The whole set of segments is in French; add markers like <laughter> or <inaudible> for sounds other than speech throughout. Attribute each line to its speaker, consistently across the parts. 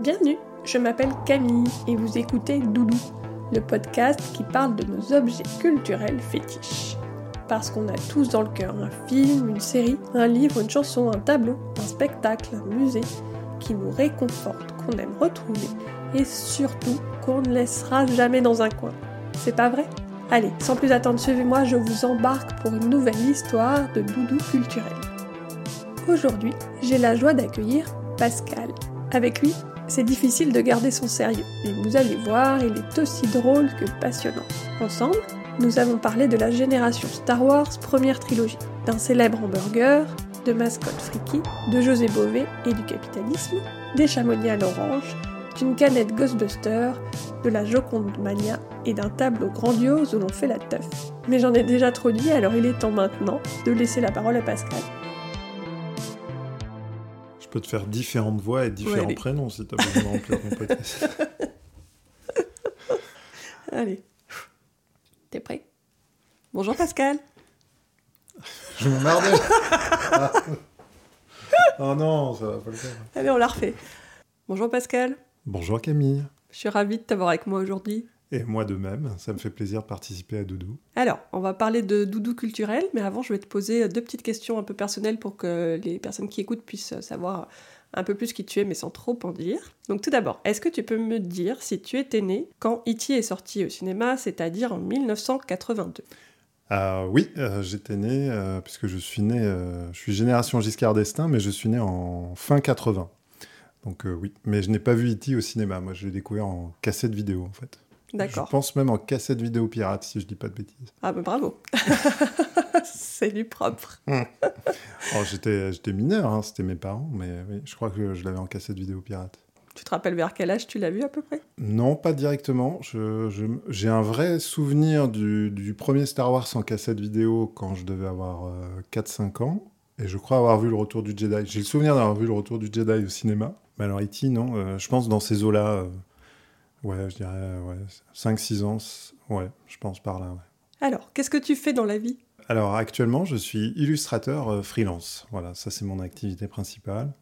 Speaker 1: Bienvenue, je m'appelle Camille et vous écoutez Doudou, le podcast qui parle de nos objets culturels fétiches. Parce qu'on a tous dans le cœur un film, une série, un livre, une chanson, un tableau, un spectacle, un musée qui nous réconforte, qu'on aime retrouver et surtout qu'on ne laissera jamais dans un coin. C'est pas vrai? Allez, sans plus attendre, suivez-moi, je vous embarque pour une nouvelle histoire de doudou culturel. Aujourd'hui, j'ai la joie d'accueillir Pascal. Avec lui, c'est difficile de garder son sérieux, mais vous allez voir, il est aussi drôle que passionnant. Ensemble, nous avons parlé de la génération Star Wars première trilogie, d'un célèbre hamburger, de mascotte friki, de José Bové et du capitalisme, des chamonix à l'orange, d'une canette Ghostbuster, de la Joconde Mania et d'un tableau grandiose où l'on fait la teuf. Mais j'en ai déjà trop dit, alors il est temps maintenant de laisser la parole à Pascal.
Speaker 2: Peux te faire différentes voix et différents prénoms si t'as besoin de remplir ton podcast. <laughs>
Speaker 1: Allez. T'es prêt? Bonjour Pascal. <laughs>
Speaker 2: Je m'emmerdais Oh non, ça va pas le faire.
Speaker 1: Allez, on la refait. Bonjour Pascal.
Speaker 2: Bonjour Camille.
Speaker 1: Je suis ravie de t'avoir avec moi aujourd'hui.
Speaker 2: Et moi de même, ça me fait plaisir de participer à Doudou.
Speaker 1: Alors, on va parler de doudou culturel, mais avant, je vais te poser deux petites questions un peu personnelles pour que les personnes qui écoutent puissent savoir un peu plus qui tu es, mais sans trop en dire. Donc, tout d'abord, est-ce que tu peux me dire si tu étais né quand E.T. est sorti au cinéma, c'est-à-dire en 1982
Speaker 2: Ah oui, euh, j'étais né, euh, puisque je suis né, euh, je suis génération Giscard d'Estaing, mais je suis né en fin 80. Donc euh, oui, mais je n'ai pas vu E.T. au cinéma, moi je l'ai découvert en cassette vidéo en fait.
Speaker 1: D'accord.
Speaker 2: Je pense même en cassette vidéo pirate, si je dis pas de bêtises.
Speaker 1: Ah, bah bravo <laughs> C'est du propre.
Speaker 2: Oh, j'étais, j'étais mineur, hein, c'était mes parents, mais oui, je crois que je l'avais en cassette vidéo pirate.
Speaker 1: Tu te rappelles vers quel âge tu l'as vu à peu près?
Speaker 2: Non, pas directement. Je- je- j'ai un vrai souvenir du, du premier Star Wars en cassette vidéo quand je devais avoir euh, 4-5 ans. Et je crois avoir vu le retour du Jedi. J'ai le souvenir d'avoir vu le retour du Jedi au cinéma. Mais alors, E.T., non. euh, je pense dans ces eaux-là, euh, ouais, je dirais euh, ouais, 5-6 ans. Ouais, je pense par là. ouais.
Speaker 1: Alors, qu'est-ce que tu fais dans la vie?
Speaker 2: Alors, actuellement, je suis illustrateur euh, freelance. Voilà, ça, c'est mon activité principale.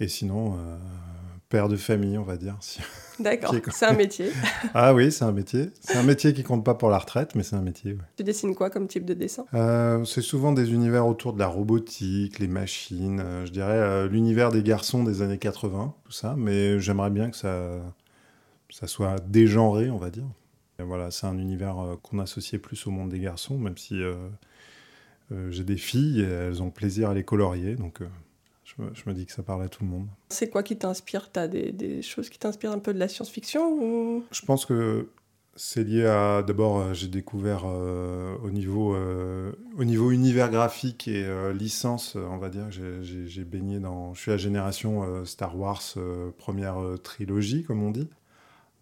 Speaker 2: Et sinon, euh, père de famille, on va dire. si- <laughs>
Speaker 1: D'accord, c'est un métier. <laughs>
Speaker 2: Ah oui, c'est un métier. C'est un métier qui compte pas pour la retraite, mais c'est un métier. ouais.
Speaker 1: tu dessines quoi comme type de dessin?
Speaker 2: Euh, c'est souvent des univers autour de la robotique, les machines, euh, je dirais l'univers des garçons des années 80, tout ça. Mais j'aimerais bien que ça, ça soit dégenré, on va dire. Et voilà, c'est un univers euh, qu'on associait plus au monde des garçons, même si euh, euh, j'ai des filles et elles ont plaisir à les colorier, donc je, me, dis que ça parle à tout le monde.
Speaker 1: C'est quoi qui t'inspire? T'as des, des choses qui t'inspirent un peu de la science-fiction ou...
Speaker 2: Je pense que c'est lié à. D'abord, j'ai découvert euh, au, niveau, euh, au niveau univers graphique et euh, licence, on va dire, j'ai- baigné dans. Je suis la génération Star Wars, première trilogie, comme on dit.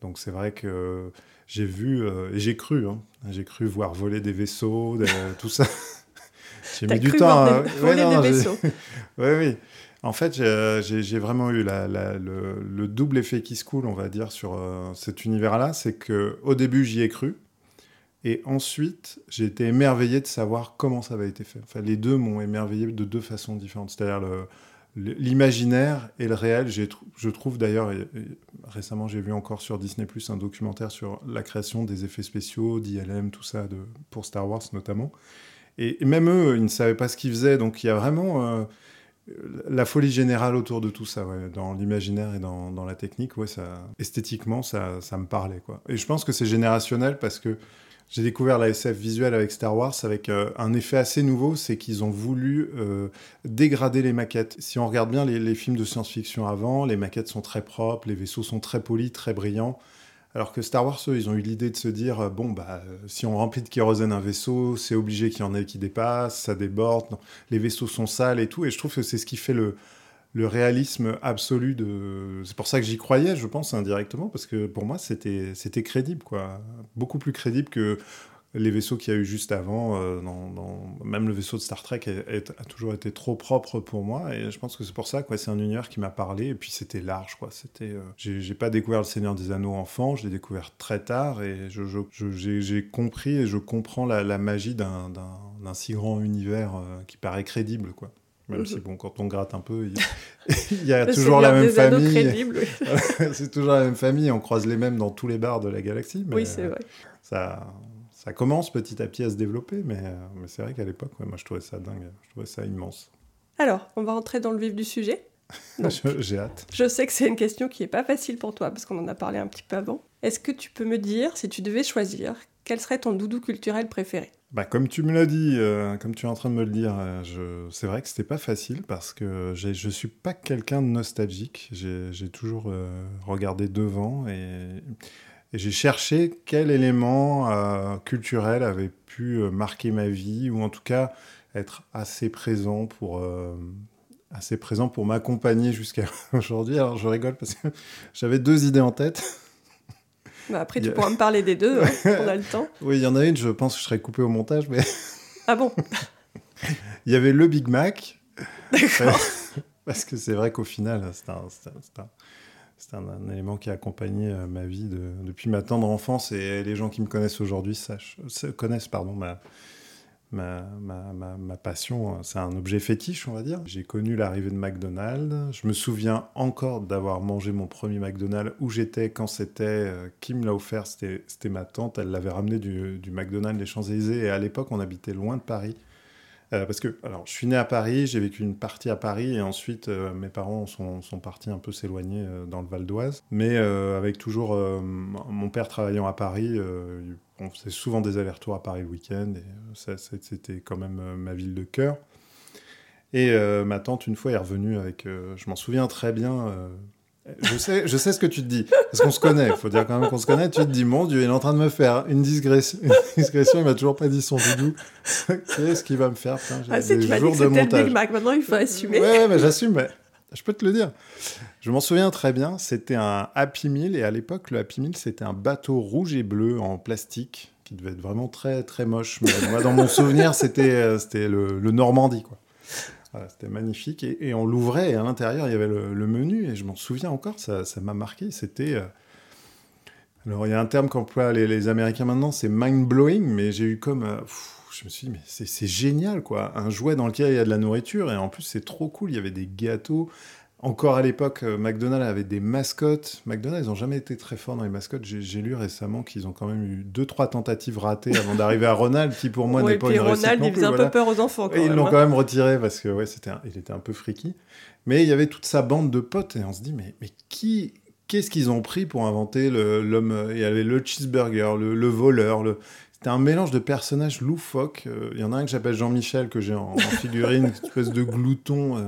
Speaker 2: Donc c'est vrai que j'ai vu euh, et j'ai cru, hein, j'ai cru voir voler des vaisseaux, des- <laughs> tout ça. j'ai mis du temps. Ouais,
Speaker 1: voler
Speaker 2: non,
Speaker 1: des vaisseaux. <laughs>
Speaker 2: oui, oui. En fait, j'ai- j'ai vraiment eu la- la- le, le double effet qui se coule, on va dire, sur euh, cet univers-là. C'est que au début, j'y ai cru. Et ensuite, j'ai été émerveillé de savoir comment ça avait été fait. Enfin, les deux m'ont émerveillé de deux façons différentes. C'est-à-dire le- l'imaginaire et le réel. Je trouve d'ailleurs, récemment, j'ai vu encore sur Disney Plus un documentaire sur la création des effets spéciaux, d'ILM, tout ça, pour Star Wars notamment. Et, même eux, ils ne savaient pas ce qu'ils faisaient. Donc il y a vraiment euh, la folie générale autour de tout ça, dans l'imaginaire et dans, la technique, ouais, ça, esthétiquement, ça, me parlait. Et je pense que c'est générationnel parce que j'ai découvert la SF visuelle avec Star Wars avec euh, un effet assez nouveau, c'est qu'ils ont voulu euh, dégrader les maquettes. Si on regarde bien les, films de science-fiction avant, les maquettes sont très propres, les vaisseaux sont très polis, très brillants. Alors que Star Wars, eux, ils ont eu l'idée de se dire, euh, bon, bah, si on remplit de kérosène un vaisseau, c'est obligé qu'il y en ait qui dépassent, ça déborde, les vaisseaux sont sales et tout. Et je trouve que c'est ce qui fait le, le réalisme absolu de. C'est pour ça que j'y croyais, je pense, indirectement, parce que pour moi, c'était c'était crédible, quoi. Beaucoup plus crédible que les vaisseaux qu'il y a eu juste avant. euh, Même le vaisseau de Star Trek a toujours été trop propre pour moi, et je pense que c'est pour ça, quoi. C'est un univers qui m'a parlé, et puis c'était large, quoi. C'était. euh, J'ai pas découvert le Seigneur des Anneaux enfant, je l'ai découvert très tard, et je- j'ai compris et je comprends la, magie d'un d'un- d'un si grand univers euh, qui paraît crédible, quoi. Même
Speaker 1: Mhm.
Speaker 2: si, bon, quand on gratte un peu, il, <laughs> <laughs> y a toujours la même famille.
Speaker 1: oui. <laughs>
Speaker 2: c'est toujours la même famille, on croise les mêmes dans tous les bars de la galaxie. Mais
Speaker 1: Oui, c'est
Speaker 2: euh,
Speaker 1: vrai.
Speaker 2: Ça, ça commence petit à petit à se développer, mais, euh, mais c'est vrai qu'à l'époque, ouais, moi je trouvais ça dingue, je trouvais ça immense.
Speaker 1: Alors, on va rentrer dans le vif du sujet.
Speaker 2: J'ai hâte.
Speaker 1: Je sais que c'est une question qui est pas facile pour toi parce qu'on en a parlé un petit peu avant. Est-ce que tu peux me dire, si tu devais choisir, quel serait ton doudou culturel préféré?
Speaker 2: Bah, comme tu me l'as dit, euh, comme tu es en train de me le dire, euh, c'est vrai que c'était pas facile parce que je suis pas quelqu'un de nostalgique. J'ai toujours euh, regardé devant et, et j'ai cherché quel élément culturel avait pu marquer ma vie ou en tout cas être assez présent pour. assez présent pour m'accompagner jusqu'à <laughs> aujourd'hui. Alors je rigole parce que <laughs> j'avais deux idées en tête.
Speaker 1: Bah, Après, tu pourras me parler des deux, hein, on a le <laughs> temps.
Speaker 2: Oui, il y en a une, je pense que je serais coupé au montage, mais <laughs>
Speaker 1: Ah bon? <laughs>
Speaker 2: Il y avait le Big Mac.
Speaker 1: D'accord.
Speaker 2: Parce que c'est vrai qu'au final, c'est un, un- un- élément qui a accompagné euh, ma vie de- depuis ma tendre enfance et les gens qui me connaissent aujourd'hui sachent, connaissent pardon, ma, ma, ma, ma, passion. C'est un objet fétiche, on va dire. J'ai connu l'arrivée de McDonald's. Je me souviens encore d'avoir mangé mon premier McDonald's où j'étais quand c'était. euh, qui me l'a offert C'était ma tante. Elle l'avait ramené du, du McDonald's des Champs-Élysées et à l'époque, on habitait loin de Paris. Euh, parce que, alors, je suis né à Paris, j'ai vécu une partie à Paris, et ensuite, euh, mes parents sont, sont partis un peu s'éloigner euh, dans le Val d'Oise. Mais euh, avec toujours euh, mon père travaillant à Paris, euh, on faisait souvent des allers-retours à Paris le week-end, et ça, c'était quand même euh, ma ville de cœur. Et euh, ma tante, une fois, est revenue avec. euh, je m'en souviens très bien. euh, je sais, je sais ce que tu te dis, parce qu'on se connaît. Il faut dire quand même qu'on se connaît. Tu te dis, mon Dieu, il est en train de me faire une digression. Une digression il m'a toujours pas dit son doudou. Qu'est-ce qu'il va me faire j'ai
Speaker 1: Ah
Speaker 2: des jours de montage.
Speaker 1: Big Mac, maintenant il faut assumer.
Speaker 2: Ouais, ouais, mais j'assume, mais je peux te le dire. Je m'en souviens très bien, c'était un Happy Meal, et à l'époque, le Happy Meal, c'était un bateau rouge et bleu en plastique, qui devait être vraiment très, très moche. Dans mon souvenir, c'était euh, c'était le, Normandie, quoi. C'était magnifique, et, on l'ouvrait, et à l'intérieur, il y avait le, menu, et je m'en souviens encore, ça m'a marqué, c'était... euh, Alors, il y a un terme qu'emploient les, Américains maintenant, c'est mind-blowing, mais j'ai eu comme... euh, je me suis dit, mais c'est c'est génial, quoi. Un jouet dans lequel il y a de la nourriture, et en plus, c'est trop cool. Il y avait des gâteaux. Encore à l'époque, euh, McDonald's avait des mascottes. McDonald's, ils n'ont jamais été très forts dans les mascottes. J'ai lu récemment qu'ils ont quand même eu deux, trois tentatives ratées avant d'arriver à Ronald, qui pour moi
Speaker 1: Ouais,
Speaker 2: n'est pas une
Speaker 1: Ronald,
Speaker 2: non
Speaker 1: il faisait un
Speaker 2: voilà.
Speaker 1: peu peur aux enfants quand
Speaker 2: Et ils
Speaker 1: même,
Speaker 2: l'ont
Speaker 1: hein.
Speaker 2: quand même retiré parce que ouais, c'était un- il était un peu freaky. Mais il y avait toute sa bande de potes et on se dit mais, mais qui qu'est-ce qu'ils ont pris pour inventer le- l'homme euh, Il y avait le cheeseburger, le, le voleur, le c'était un mélange de personnages loufoques. Euh, Il y en a un que j'appelle Jean-Michel que j'ai en, en <laughs> figurine, une espèce de glouton. euh.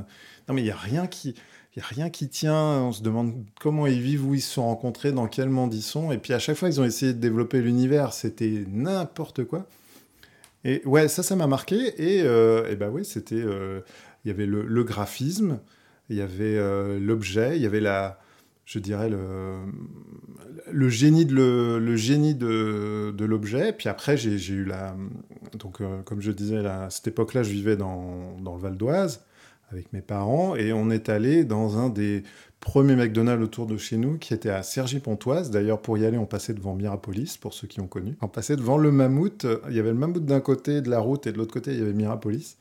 Speaker 2: Non mais il y a rien qui il y a rien qui tient. On se demande comment ils vivent, où ils se sont rencontrés, dans quel monde ils sont. Et puis à chaque fois, ils ont essayé de développer l'univers. C'était n'importe quoi. Et ouais, ça, ça m'a marqué. Et, euh, et bah oui, c'était. euh, Il y avait le, le graphisme, il y avait euh, l'objet, il y avait la. Je dirais le, génie de le, génie de, de l'objet. Puis après, j'ai j'ai eu la. Donc, euh, comme je disais, à cette époque-là, je vivais dans, dans le Val d'Oise avec mes parents et on est allé dans un des premiers McDonald's autour de chez nous qui était à Cergy-Pontoise. D'ailleurs, pour y aller, on passait devant Mirapolis, pour ceux qui ont connu. On passait devant le mammouth. Il y avait le mammouth d'un côté de la route et de l'autre côté, il y avait Mirapolis.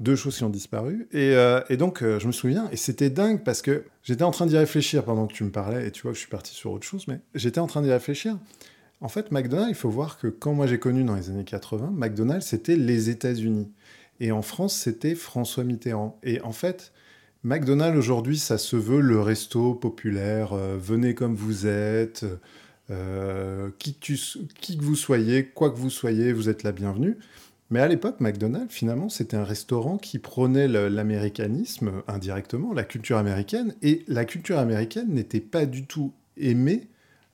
Speaker 2: Deux choses qui ont disparu. Et, euh, donc, euh, je me souviens, et c'était dingue parce que j'étais en train d'y réfléchir pendant que tu me parlais, et tu vois que je suis parti sur autre chose, mais j'étais en train d'y réfléchir. En fait, McDonald's, il faut voir que quand moi j'ai connu dans les années 80, McDonald's, c'était les États-Unis. Et en France, c'était François Mitterrand. Et en fait, McDonald's aujourd'hui, ça se veut le resto populaire. euh, venez comme vous êtes, qui que vous soyez, quoi que vous soyez, vous êtes la bienvenue. Mais à l'époque, McDonald's, finalement, c'était un restaurant qui prônait l'américanisme indirectement, la culture américaine. Et la culture américaine n'était pas du tout aimée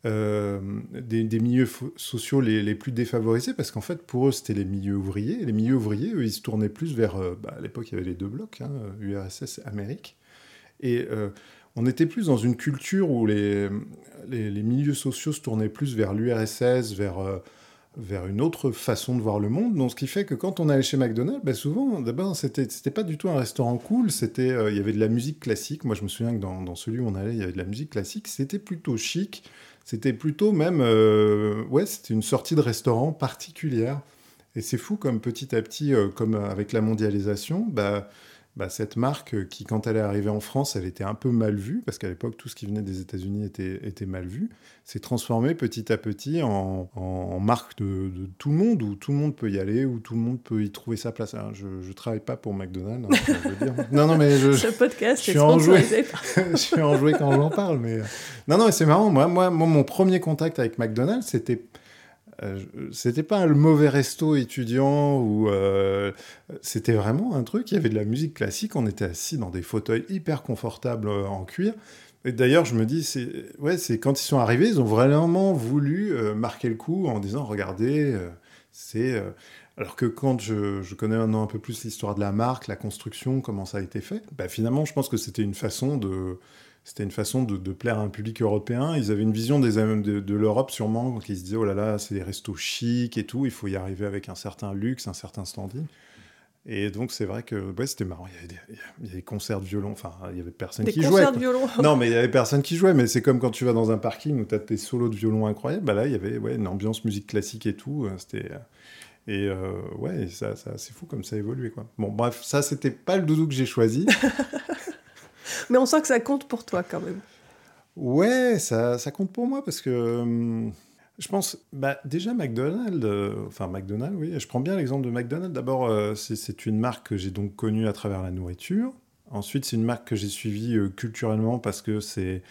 Speaker 2: euh, des, milieux sociaux les, plus défavorisés, parce qu'en fait, pour eux, c'était les milieux ouvriers. Les milieux ouvriers, eux, ils se tournaient plus vers... euh, bah, à l'époque, il y avait les deux blocs, hein, URSS, Amérique. Et euh, on était plus dans une culture où les, les, milieux sociaux se tournaient plus vers l'URSS, vers, vers une autre façon de voir le monde. Donc, ce qui fait que quand on allait chez McDonald's, bah, souvent, d'abord, c'était c'était pas du tout un restaurant cool. C'était, euh, il y avait de la musique classique. Moi, je me souviens que dans, dans celui où on allait, il y avait de la musique classique. C'était plutôt chic. C'était plutôt même, euh, ouais, c'était une sortie de restaurant particulière. Et c'est fou comme petit à petit, euh, comme avec la mondialisation, bah, bah, cette marque qui, quand elle est arrivée en France, elle était un peu mal vue, parce qu'à l'époque, tout ce qui venait des États-Unis était, était mal vu, s'est transformée petit à petit en, en marque de, de, tout le monde, où tout le monde peut y aller, où tout le monde peut y trouver sa place. je ne travaille pas pour McDonald's, hein, je veux dire.
Speaker 1: Non, non, mais je, <laughs> Ce podcast je suis
Speaker 2: enjoué. <laughs> je suis enjoué quand j'en parle, mais... Non, non, mais c'est marrant. Moi, moi, mon premier contact avec McDonald's, c'était euh, c'était pas le mauvais resto étudiant ou euh, c'était vraiment un truc. Il y avait de la musique classique. On était assis dans des fauteuils hyper confortables euh, en cuir. Et d'ailleurs, je me dis, c'est ouais, c'est quand ils sont arrivés, ils ont vraiment voulu marquer le coup en disant, regardez, c'est alors que quand je, je, connais maintenant un peu plus l'histoire de la marque, la construction, comment ça a été fait, bah finalement, je pense que c'était une façon de c'était une façon de, plaire à un public européen. Ils avaient une vision des, de, de l'Europe sûrement, qui se disaient, oh là là, c'est des restos chics et tout, il faut y arriver avec un certain luxe, un certain standing. Et donc, c'est vrai que ouais, c'était marrant. Il y, avait des, il y, avait des, concerts de violon. Enfin, il y avait personne qui jouait. Des
Speaker 1: concerts de violon <laughs>
Speaker 2: Non, mais il y avait personne qui jouait. Mais c'est comme quand tu vas dans un parking où tu as des solos de violon incroyables. Bah là, il y avait ouais, une ambiance musique classique et tout. Euh, c'était. Euh, et euh, ouais, ça, ça c'est fou comme ça a évolué. Quoi. Bon, bref, ça, c'était pas le doudou que j'ai choisi. <laughs>
Speaker 1: Mais on sent que ça compte pour toi quand même.
Speaker 2: Ouais, ça, ça compte pour moi parce que hum, je pense, bah, déjà McDonald's, euh, enfin McDonald's, oui, je prends bien l'exemple de McDonald's. D'abord, euh, c'est une marque que j'ai donc connue à travers la nourriture. Ensuite, c'est une marque que j'ai suivie euh, culturellement parce que c'est.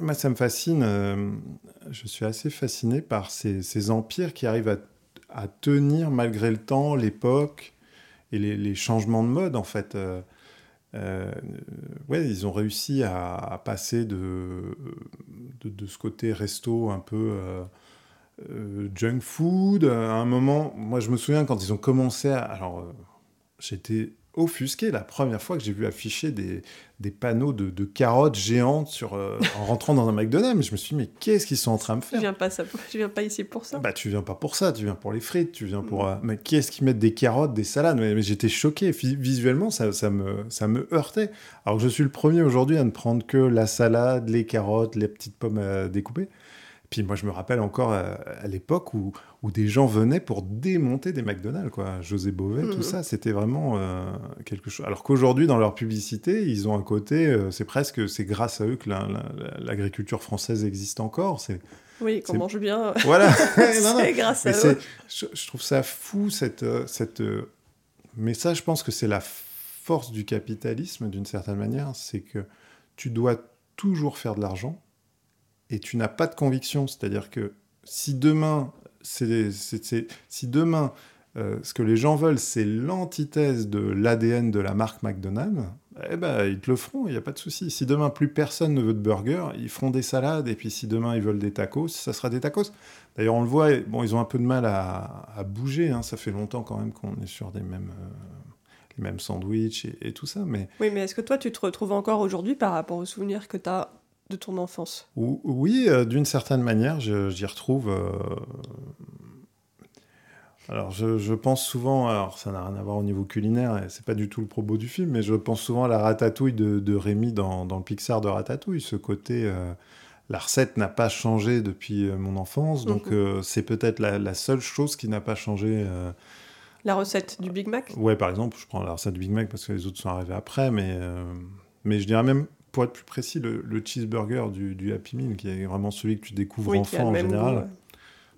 Speaker 2: Moi, ça me fascine. je suis assez fasciné par ces, ces empires qui arrivent à, tenir malgré le temps, l'époque et les, changements de mode, en fait. Euh, ouais, ils ont réussi à, passer de, de, ce côté resto un peu euh, euh, junk food. À un moment, moi je me souviens quand ils ont commencé à. Alors, j'étais offusqué la première fois que j'ai vu afficher des, des panneaux de, de, carottes géantes sur, euh, en rentrant dans un McDonald's. Je me suis dit, mais qu'est-ce qu'ils sont en train de faire
Speaker 1: Je viens pas, ça, viens pas ici pour ça.
Speaker 2: Bah, tu viens pas pour ça, tu viens pour les frites, tu viens pour. Mm. Euh, mais qu'est-ce qu'ils mettent des carottes, des salades? Mais, j'étais choqué. Visuellement, ça, ça, me, ça me heurtait. Alors que je suis le premier aujourd'hui à ne prendre que la salade, les carottes, les petites pommes à découper. Puis moi, je me rappelle encore à, l'époque où, où des gens venaient pour démonter des McDonald's, quoi. José Bové, tout mhm. ça, c'était vraiment euh, quelque chose. Alors qu'aujourd'hui, dans leur publicité, ils ont un côté, euh, c'est presque, c'est grâce à eux que l'agriculture française existe encore. C'est
Speaker 1: oui, qu'on mange bien. <laughs>
Speaker 2: Voilà.
Speaker 1: c'est <laughs> grâce à eux.
Speaker 2: Je, trouve ça fou cette euh, cette. Mais ça, je pense que c'est la force du capitalisme d'une certaine manière, c'est que tu dois toujours faire de l'argent et tu n'as pas de conviction. C'est-à-dire que si demain, si demain euh, ce que les gens veulent, c'est l'antithèse de l'ADN de la marque McDonald's, eh ben, ils te le feront, il n'y a pas de souci. Si demain plus personne ne veut de burger, ils feront des salades, et puis si demain ils veulent des tacos, ça sera des tacos. D'ailleurs, on le voit, bon, ils ont un peu de mal à, bouger, hein. ça fait longtemps quand même qu'on est sur des mêmes, euh, les mêmes sandwichs et, et, tout ça. Mais...
Speaker 1: Oui, mais est-ce que toi, tu te retrouves encore aujourd'hui par rapport aux souvenirs que tu as de ton enfance
Speaker 2: Oui, euh, d'une certaine manière, j'y retrouve. Euh, alors, je, pense souvent, alors ça n'a rien à voir au niveau culinaire, et c'est pas du tout le propos du film, mais je pense souvent à la ratatouille de, Rémi dans, le Pixar de Ratatouille, ce côté. Euh, la recette n'a pas changé depuis mon enfance, donc mhm. c'est peut-être la, seule chose qui n'a pas changé.
Speaker 1: La recette du Big Mac
Speaker 2: Ouais, par exemple, je prends la recette du Big Mac parce que les autres sont arrivés après, mais, mais je dirais même pour être plus précis, le, cheeseburger du, Happy Meal, qui est vraiment celui que tu découvres enfant en général.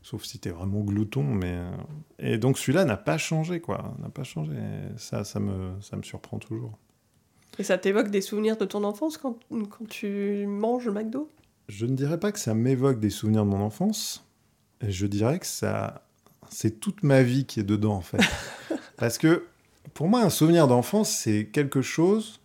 Speaker 2: Sauf si tu es vraiment glouton. Mais... Euh, et donc celui-là n'a pas changé, quoi. N'a pas changé. ça, ça me, ça me surprend toujours.
Speaker 1: Et ça t'évoque des souvenirs de ton enfance quand, quand tu manges le McDo?
Speaker 2: Je ne dirais pas que ça m'évoque des souvenirs de mon enfance. Je dirais que ça, c'est toute ma vie qui est dedans, en fait. <laughs> Parce que pour moi, un souvenir d'enfance, c'est quelque chose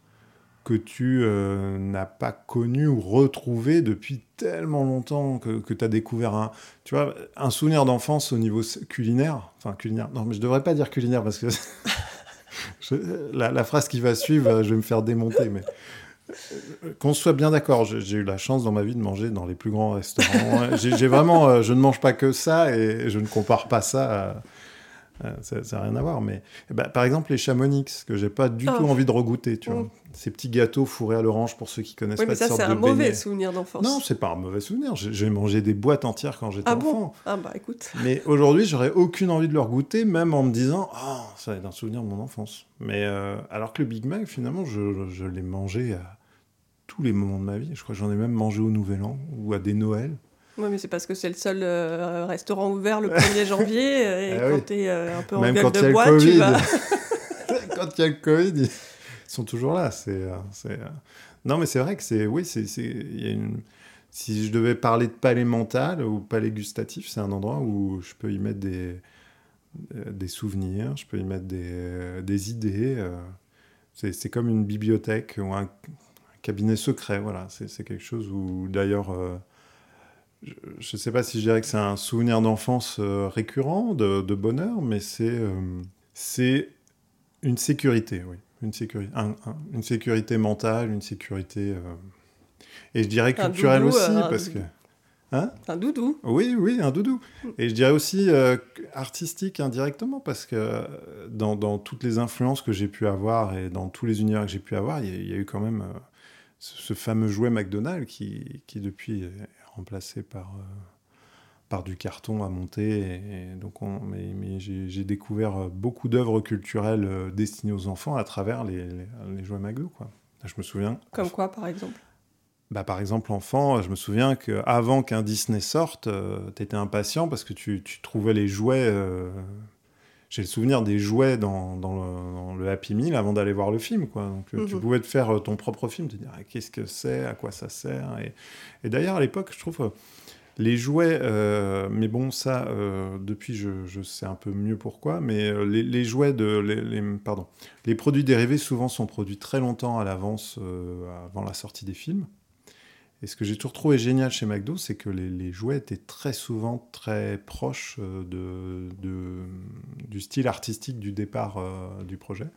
Speaker 2: que tu euh, n'as pas connu ou retrouvé depuis tellement longtemps que, tu as découvert un, tu vois, un souvenir d'enfance au niveau culinaire? Enfin, culinaire. Non, mais je devrais pas dire culinaire parce que <laughs> la, phrase qui va suivre, je vais me faire démonter. Mais euh, qu'on soit bien d'accord, j'ai eu la chance dans ma vie de manger dans les plus grands restaurants. j'ai vraiment, euh, je ne mange pas que ça et je ne compare pas ça Euh, ça n'a rien à voir. Mais bah, par exemple, les chamonix, que j'ai pas du tout
Speaker 1: Oh.
Speaker 2: envie de regoûter, tu vois.
Speaker 1: Mm.
Speaker 2: Ces petits gâteaux fourrés à l'orange pour ceux qui connaissent
Speaker 1: Oui,
Speaker 2: pas
Speaker 1: mais ça, c'est un mauvais souvenir d'enfance.
Speaker 2: Non, c'est pas un mauvais souvenir. J'ai mangé des boîtes entières quand j'étais
Speaker 1: Ah bon
Speaker 2: enfant.
Speaker 1: Ah bah écoute.
Speaker 2: Mais aujourd'hui, j'aurais aucune envie de le regoûter, même en me disant Ah, ça va être un souvenir de mon enfance. Mais euh, alors que le Big Mac, finalement, je, je l'ai mangé à tous les moments de ma vie. Je crois que j'en ai même mangé au Nouvel An ou à des Noëls.
Speaker 1: Oui, mais c'est parce que c'est le seul euh, restaurant ouvert le 1er janvier. euh, Et
Speaker 2: Ah
Speaker 1: quand
Speaker 2: oui.
Speaker 1: t'es euh, un peu en
Speaker 2: même
Speaker 1: gueule
Speaker 2: quand il y a
Speaker 1: de
Speaker 2: le
Speaker 1: bois, tu
Speaker 2: Covid.
Speaker 1: vas. <laughs>
Speaker 2: quand il y a le Covid, ils sont toujours là. C'est, Non, mais c'est vrai que c'est. Oui, c'est. c'est- il y a une... Si je devais parler de palais mental ou palais gustatif, c'est un endroit où je peux y mettre des, des souvenirs, je peux y mettre des, des idées. C'est, comme une bibliothèque ou un, un cabinet secret. Voilà, c'est, c'est quelque chose où, d'ailleurs. euh, je ne sais pas si je dirais que c'est un souvenir d'enfance euh, récurrent, de, de bonheur, mais c'est euh, c'est une sécurité, oui. Une sécurité, un- un- une sécurité mentale, une sécurité. euh, et je dirais culturelle
Speaker 1: doudou,
Speaker 2: aussi,
Speaker 1: un
Speaker 2: parce que.
Speaker 1: doudou.
Speaker 2: Hein?
Speaker 1: Un doudou.
Speaker 2: oui, oui, un doudou. Et je dirais aussi artistique indirectement, parce que dans, dans toutes les influences que j'ai pu avoir et dans tous les univers que j'ai pu avoir, il y, a- il y a eu quand même ce, fameux jouet McDonald's qui, qui depuis remplacé par, euh, par du carton à monter. Et, et donc on, mais mais j'ai découvert euh, beaucoup d'œuvres culturelles euh, destinées aux enfants à travers les, les, les jouets McDo. Quoi. Je me souviens.
Speaker 1: Comme quoi, par exemple?
Speaker 2: Bah, par exemple, enfant, je me souviens qu'avant qu'un Disney sorte, tu étais impatient parce que tu, tu trouvais les jouets. euh, J'ai le souvenir des jouets dans, dans le, dans le Happy Meal avant d'aller voir le film. Quoi. Donc, euh, Tu
Speaker 1: Mhm.
Speaker 2: pouvais te faire euh, ton propre film, te dire ah, qu'est-ce que c'est, à quoi ça sert. Et, et d'ailleurs, à l'époque, je trouve. euh, les jouets, euh, mais bon, ça, euh, depuis, je, je sais un peu mieux pourquoi, mais les, les jouets de. Les, les- pardon. Les produits dérivés, souvent, sont produits très longtemps à l'avance, euh, avant la sortie des films. Et ce que j'ai toujours trouvé génial chez McDo, c'est que les, les jouets étaient très souvent très proches euh, de, de- du style artistique du départ euh, du projet.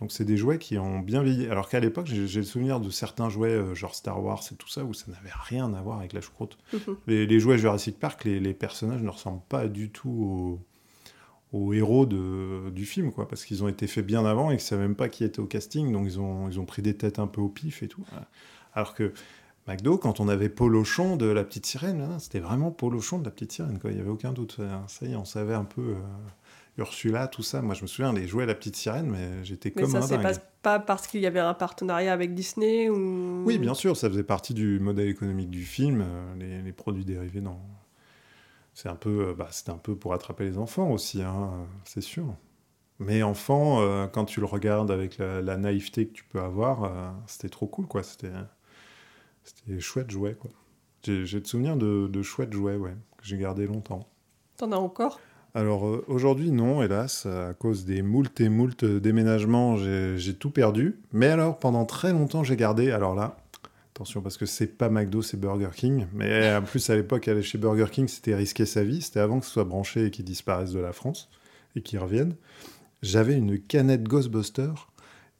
Speaker 2: Donc c'est des jouets qui ont bien vieilli. Alors qu'à l'époque, j'ai le souvenir de certains jouets, euh, genre Star Wars et tout ça, où ça n'avait rien à voir avec la choucroute.
Speaker 1: Mhm.
Speaker 2: Les, les jouets Jurassic Park, les, les personnages ne ressemblent pas du tout aux, aux héros de, du film, quoi, parce qu'ils ont été faits bien avant et qu'ils ne savaient même pas qui était au casting, donc ils ont, ils ont pris des têtes un peu au pif et tout. Alors que McDo, quand on avait Polochon de la petite sirène, là, c'était vraiment Polochon de la petite sirène, quoi. Il n'y avait aucun doute. Ça y est, on savait un peu euh, Ursula, tout ça. Moi, je me souviens, les jouets la petite sirène, mais j'étais comme
Speaker 1: ça,
Speaker 2: un dingue.
Speaker 1: pas, pas parce qu'il y avait un partenariat avec Disney ou.
Speaker 2: Oui, bien sûr, ça faisait partie du modèle économique du film, euh, les, les produits dérivés dans. C'est un peu, euh, bah, c'était un peu pour attraper les enfants aussi, hein, c'est sûr. Mais enfant, quand tu le regardes avec la, la naïveté que tu peux avoir, c'était trop cool, quoi. C'était, c'était chouette jouet, quoi. J'ai, de souvenirs de, de chouettes jouets, ouais, que j'ai gardé longtemps.
Speaker 1: T'en as encore?
Speaker 2: Alors euh, aujourd'hui, non, hélas, à cause des moultes et moultes déménagements, j'ai j'ai tout perdu. Mais alors, pendant très longtemps, j'ai gardé. Alors là, attention, parce que c'est pas McDo, c'est Burger King. Mais en plus, à l'époque, aller chez Burger King, c'était risquer sa vie. C'était avant que ce soit branché et qu'ils disparaissent de la France et qu'ils reviennent. J'avais une canette Ghostbuster.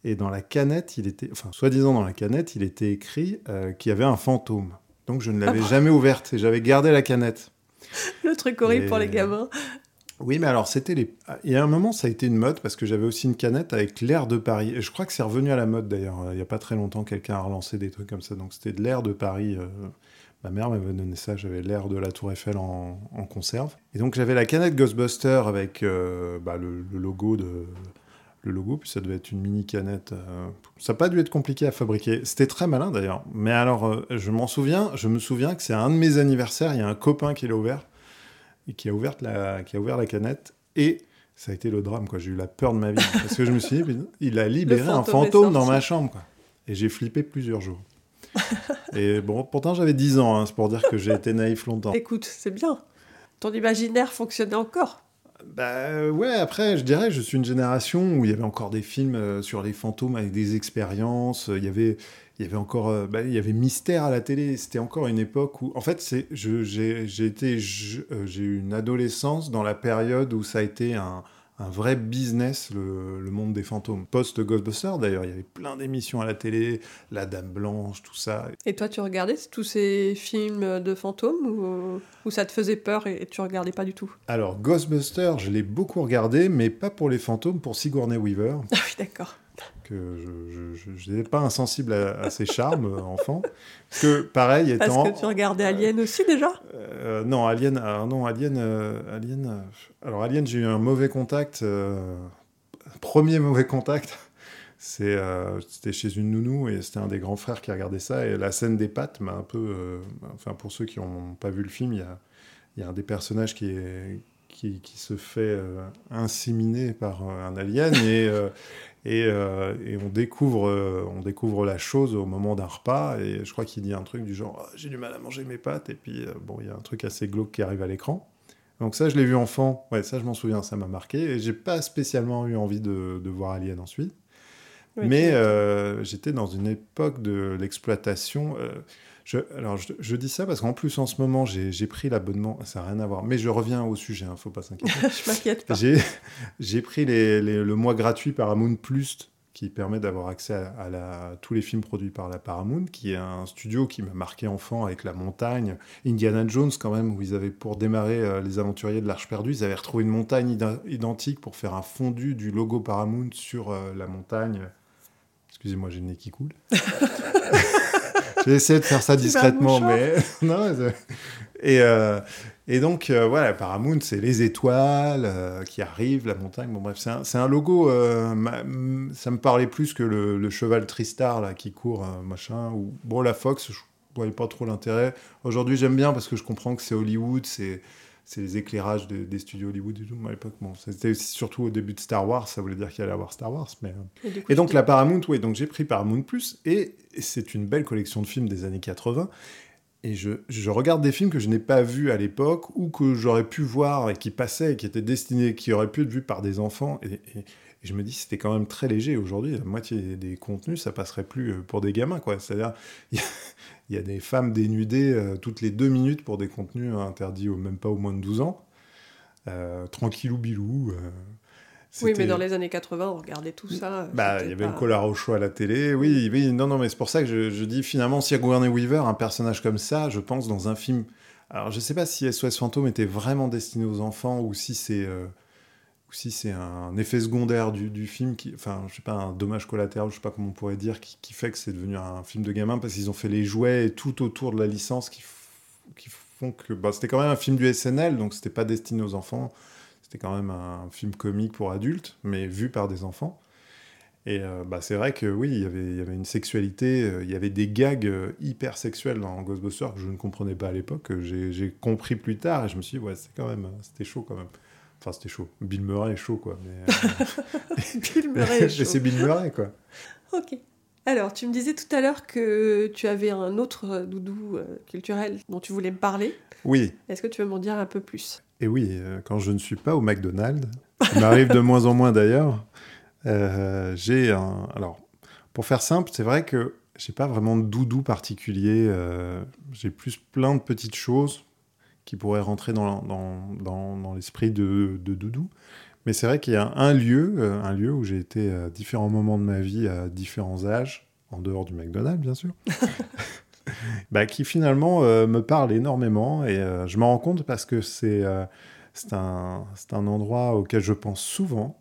Speaker 2: Et dans la canette, il était, enfin, soi-disant dans la canette, il était écrit euh, qu'il y avait un fantôme. Donc je ne l'avais jamais ouverte et j'avais gardé la canette. <laughs>
Speaker 1: Le truc horrible
Speaker 2: Et-
Speaker 1: pour les gamins.
Speaker 2: Oui, mais alors c'était les. Il y a un moment, ça a été une mode parce que j'avais aussi une canette avec l'air de Paris. Et je crois que c'est revenu à la mode d'ailleurs. Il n'y a pas très longtemps, quelqu'un a relancé des trucs comme ça. Donc c'était de l'air de Paris. euh, Ma mère m'avait donné ça. J'avais l'air de la Tour Eiffel en, en conserve. Et donc j'avais la canette Ghostbuster avec euh, bah, le, le logo de. Le logo, puis ça devait être une mini canette. euh, Ça n'a pas dû être compliqué à fabriquer. C'était très malin d'ailleurs. Mais alors, euh, je m'en souviens, je me souviens que c'est un de mes anniversaires, il y a un copain qui l'a ouvert et qui a ouvert la, qui a ouvert la canette et ça a été le drame quoi. J'ai eu la peur de ma vie parce que je me suis dit il a libéré un
Speaker 1: fantôme
Speaker 2: dans ma chambre quoi. Et j'ai flippé plusieurs jours. et bon, pourtant j'avais 10 ans, hein, c'est pour dire que j'ai été naïf longtemps.
Speaker 1: Écoute, c'est bien. Ton imaginaire fonctionnait encore.
Speaker 2: Bah ouais, après, je dirais, je suis une génération où il y avait encore des films euh, sur les fantômes avec des expériences. euh, Il y avait, il y avait encore, euh, bah, il y avait Mystère à la télé. C'était encore une époque où, en fait, c'est, j'ai, été, j'ai eu une adolescence dans la période où ça a été un, un vrai business, le, le monde des fantômes. Post-Ghostbusters, d'ailleurs, il y avait plein d'émissions à la télé, La Dame Blanche, tout ça.
Speaker 1: Et toi, tu regardais tous ces films de fantômes ou, ou ça te faisait peur et, tu regardais pas du tout?
Speaker 2: Alors, Ghostbusters, je l'ai beaucoup regardé, mais pas pour les fantômes, pour Sigourney Weaver.
Speaker 1: Ah oui, d'accord
Speaker 2: que je n'étais pas insensible à, ses charmes, euh, enfant. Parce que, pareil, étant...
Speaker 1: Parce que tu regardais Alien aussi, déjà?
Speaker 2: Euh, Non, Alien... Alors, non, Alien... Euh, Alien alors, Alien, j'ai eu un mauvais contact. premier mauvais contact. C'était chez une nounou et c'était un des grands frères qui regardait ça. Et la scène des pattes m'a un peu... enfin, pour ceux qui n'ont pas vu le film, il y a, y a un des personnages qui est... Qui, qui, se fait inséminer par un alien et, euh, et, on, découvre, euh, on découvre la chose au moment d'un repas. Et je crois qu'il dit un truc du genre ah, J'ai du mal à manger mes pâtes. Et puis, euh, bon, il y a un truc assez glauque qui arrive à l'écran. Donc, ça, je l'ai vu enfant. Ouais, ça, je m'en souviens, ça m'a marqué. Et j'ai pas spécialement eu envie de, de voir Alien ensuite. Mais j'étais dans une époque de l'exploitation. Je, alors, je, dis ça parce qu'en plus, en ce moment, j'ai pris l'abonnement. Ça n'a rien à voir. Mais je reviens au sujet, il hein, ne faut pas s'inquiéter. <laughs>
Speaker 1: je m'inquiète pas.
Speaker 2: J'ai pris les, le mois gratuit Paramount Plus qui permet d'avoir accès à, la, tous les films produits par la Paramount, qui est un studio qui m'a marqué enfant avec la montagne. Indiana Jones, quand même, où ils avaient, pour démarrer euh, les aventuriers de l'Arche perdue, ils avaient retrouvé une montagne identique pour faire un fondu du logo Paramount sur euh, la montagne. Excusez-moi, j'ai le nez qui coule. <laughs> J'ai essayé de faire ça <laughs> discrètement, mais <laughs> non. Et, euh, et donc, euh, voilà, Paramount, c'est les étoiles euh, qui arrivent, la montagne. Bon, bref, c'est un, un, logo. ça me parlait plus que le, cheval Tristar là, qui court, machin. Ou, bon, la Fox, je voyais pas trop l'intérêt. Aujourd'hui, j'aime bien parce que je comprends que c'est Hollywood, c'est c'est les éclairages des studios Hollywood et tout. à l'époque, bon, c'était surtout au début de Star Wars, ça voulait dire qu'il allait avoir Star Wars. Mais... Et, donc la Paramount, oui, donc j'ai pris Paramount Plus, et, c'est une belle collection de films des années 80. Et je, je regarde des films que je n'ai pas vus à l'époque, ou que j'aurais pu voir et qui passaient, et qui étaient destinés, qui auraient pu être vus par des enfants. Et, et je me dis, c'était quand même très léger. Aujourd'hui, la moitié des contenus, ça passerait plus euh, pour des gamins, quoi. C'est-à-dire, il y a des femmes dénudées euh, toutes les deux minutes pour des contenus interdits même pas au moins de 12 ans. Euh, tranquillou bilou. Euh,
Speaker 1: oui, mais dans les années 80, on regardait tout ça.
Speaker 2: Bah, il y avait le collar au choix à la télé. Oui, oui, non, non, mais c'est pour ça que je, dis finalement, si Sigourney Weaver, un personnage comme ça, je pense dans un film. Alors, je sais pas si SOS Fantôme était vraiment destiné aux enfants ou si c'est ou si c'est un effet secondaire du, film, enfin, je sais pas, un dommage collatéral, je sais pas comment on pourrait dire, qui, fait que c'est devenu un film de gamin parce qu'ils ont fait les jouets et tout autour de la licence qui, font que bah, c'était quand même un film du SNL, donc c'était pas destiné aux enfants, c'était quand même un film comique pour adultes, mais vu par des enfants. Et euh, bah, c'est vrai que oui, il y avait, il y avait une sexualité, euh, il y avait des gags euh, hyper sexuels dans Ghostbusters que je ne comprenais pas à l'époque, que j'ai compris plus tard, et je me suis dit, ouais, c'est quand même, c'était chaud quand même. Enfin, c'était chaud. Bill Murray est chaud, quoi. Mais,
Speaker 1: euh, <laughs> Bill Murray est <laughs> chaud.
Speaker 2: c'est Bill Murray, quoi.
Speaker 1: ok. Alors, tu me disais tout à l'heure que tu avais un autre doudou euh, culturel dont tu voulais me parler.
Speaker 2: Oui.
Speaker 1: Est-ce que tu veux m'en dire un peu plus?
Speaker 2: Et oui, euh, quand je ne suis pas au McDonald's, il m'arrive de moins en moins d'ailleurs, j'ai un... Alors, pour faire simple, c'est vrai que j'ai pas vraiment de doudou particulier. j'ai plus plein de petites choses qui pourrait rentrer dans, dans, dans, l'esprit de, de, Doudou. Mais c'est vrai qu'il y a un lieu, euh, un lieu où j'ai été à différents moments de ma vie, à différents âges, en dehors du McDonald's bien sûr, <laughs> bah, qui finalement euh, me parle énormément. Et euh, je m'en rends compte parce que c'est c'est un, un endroit auquel je pense souvent.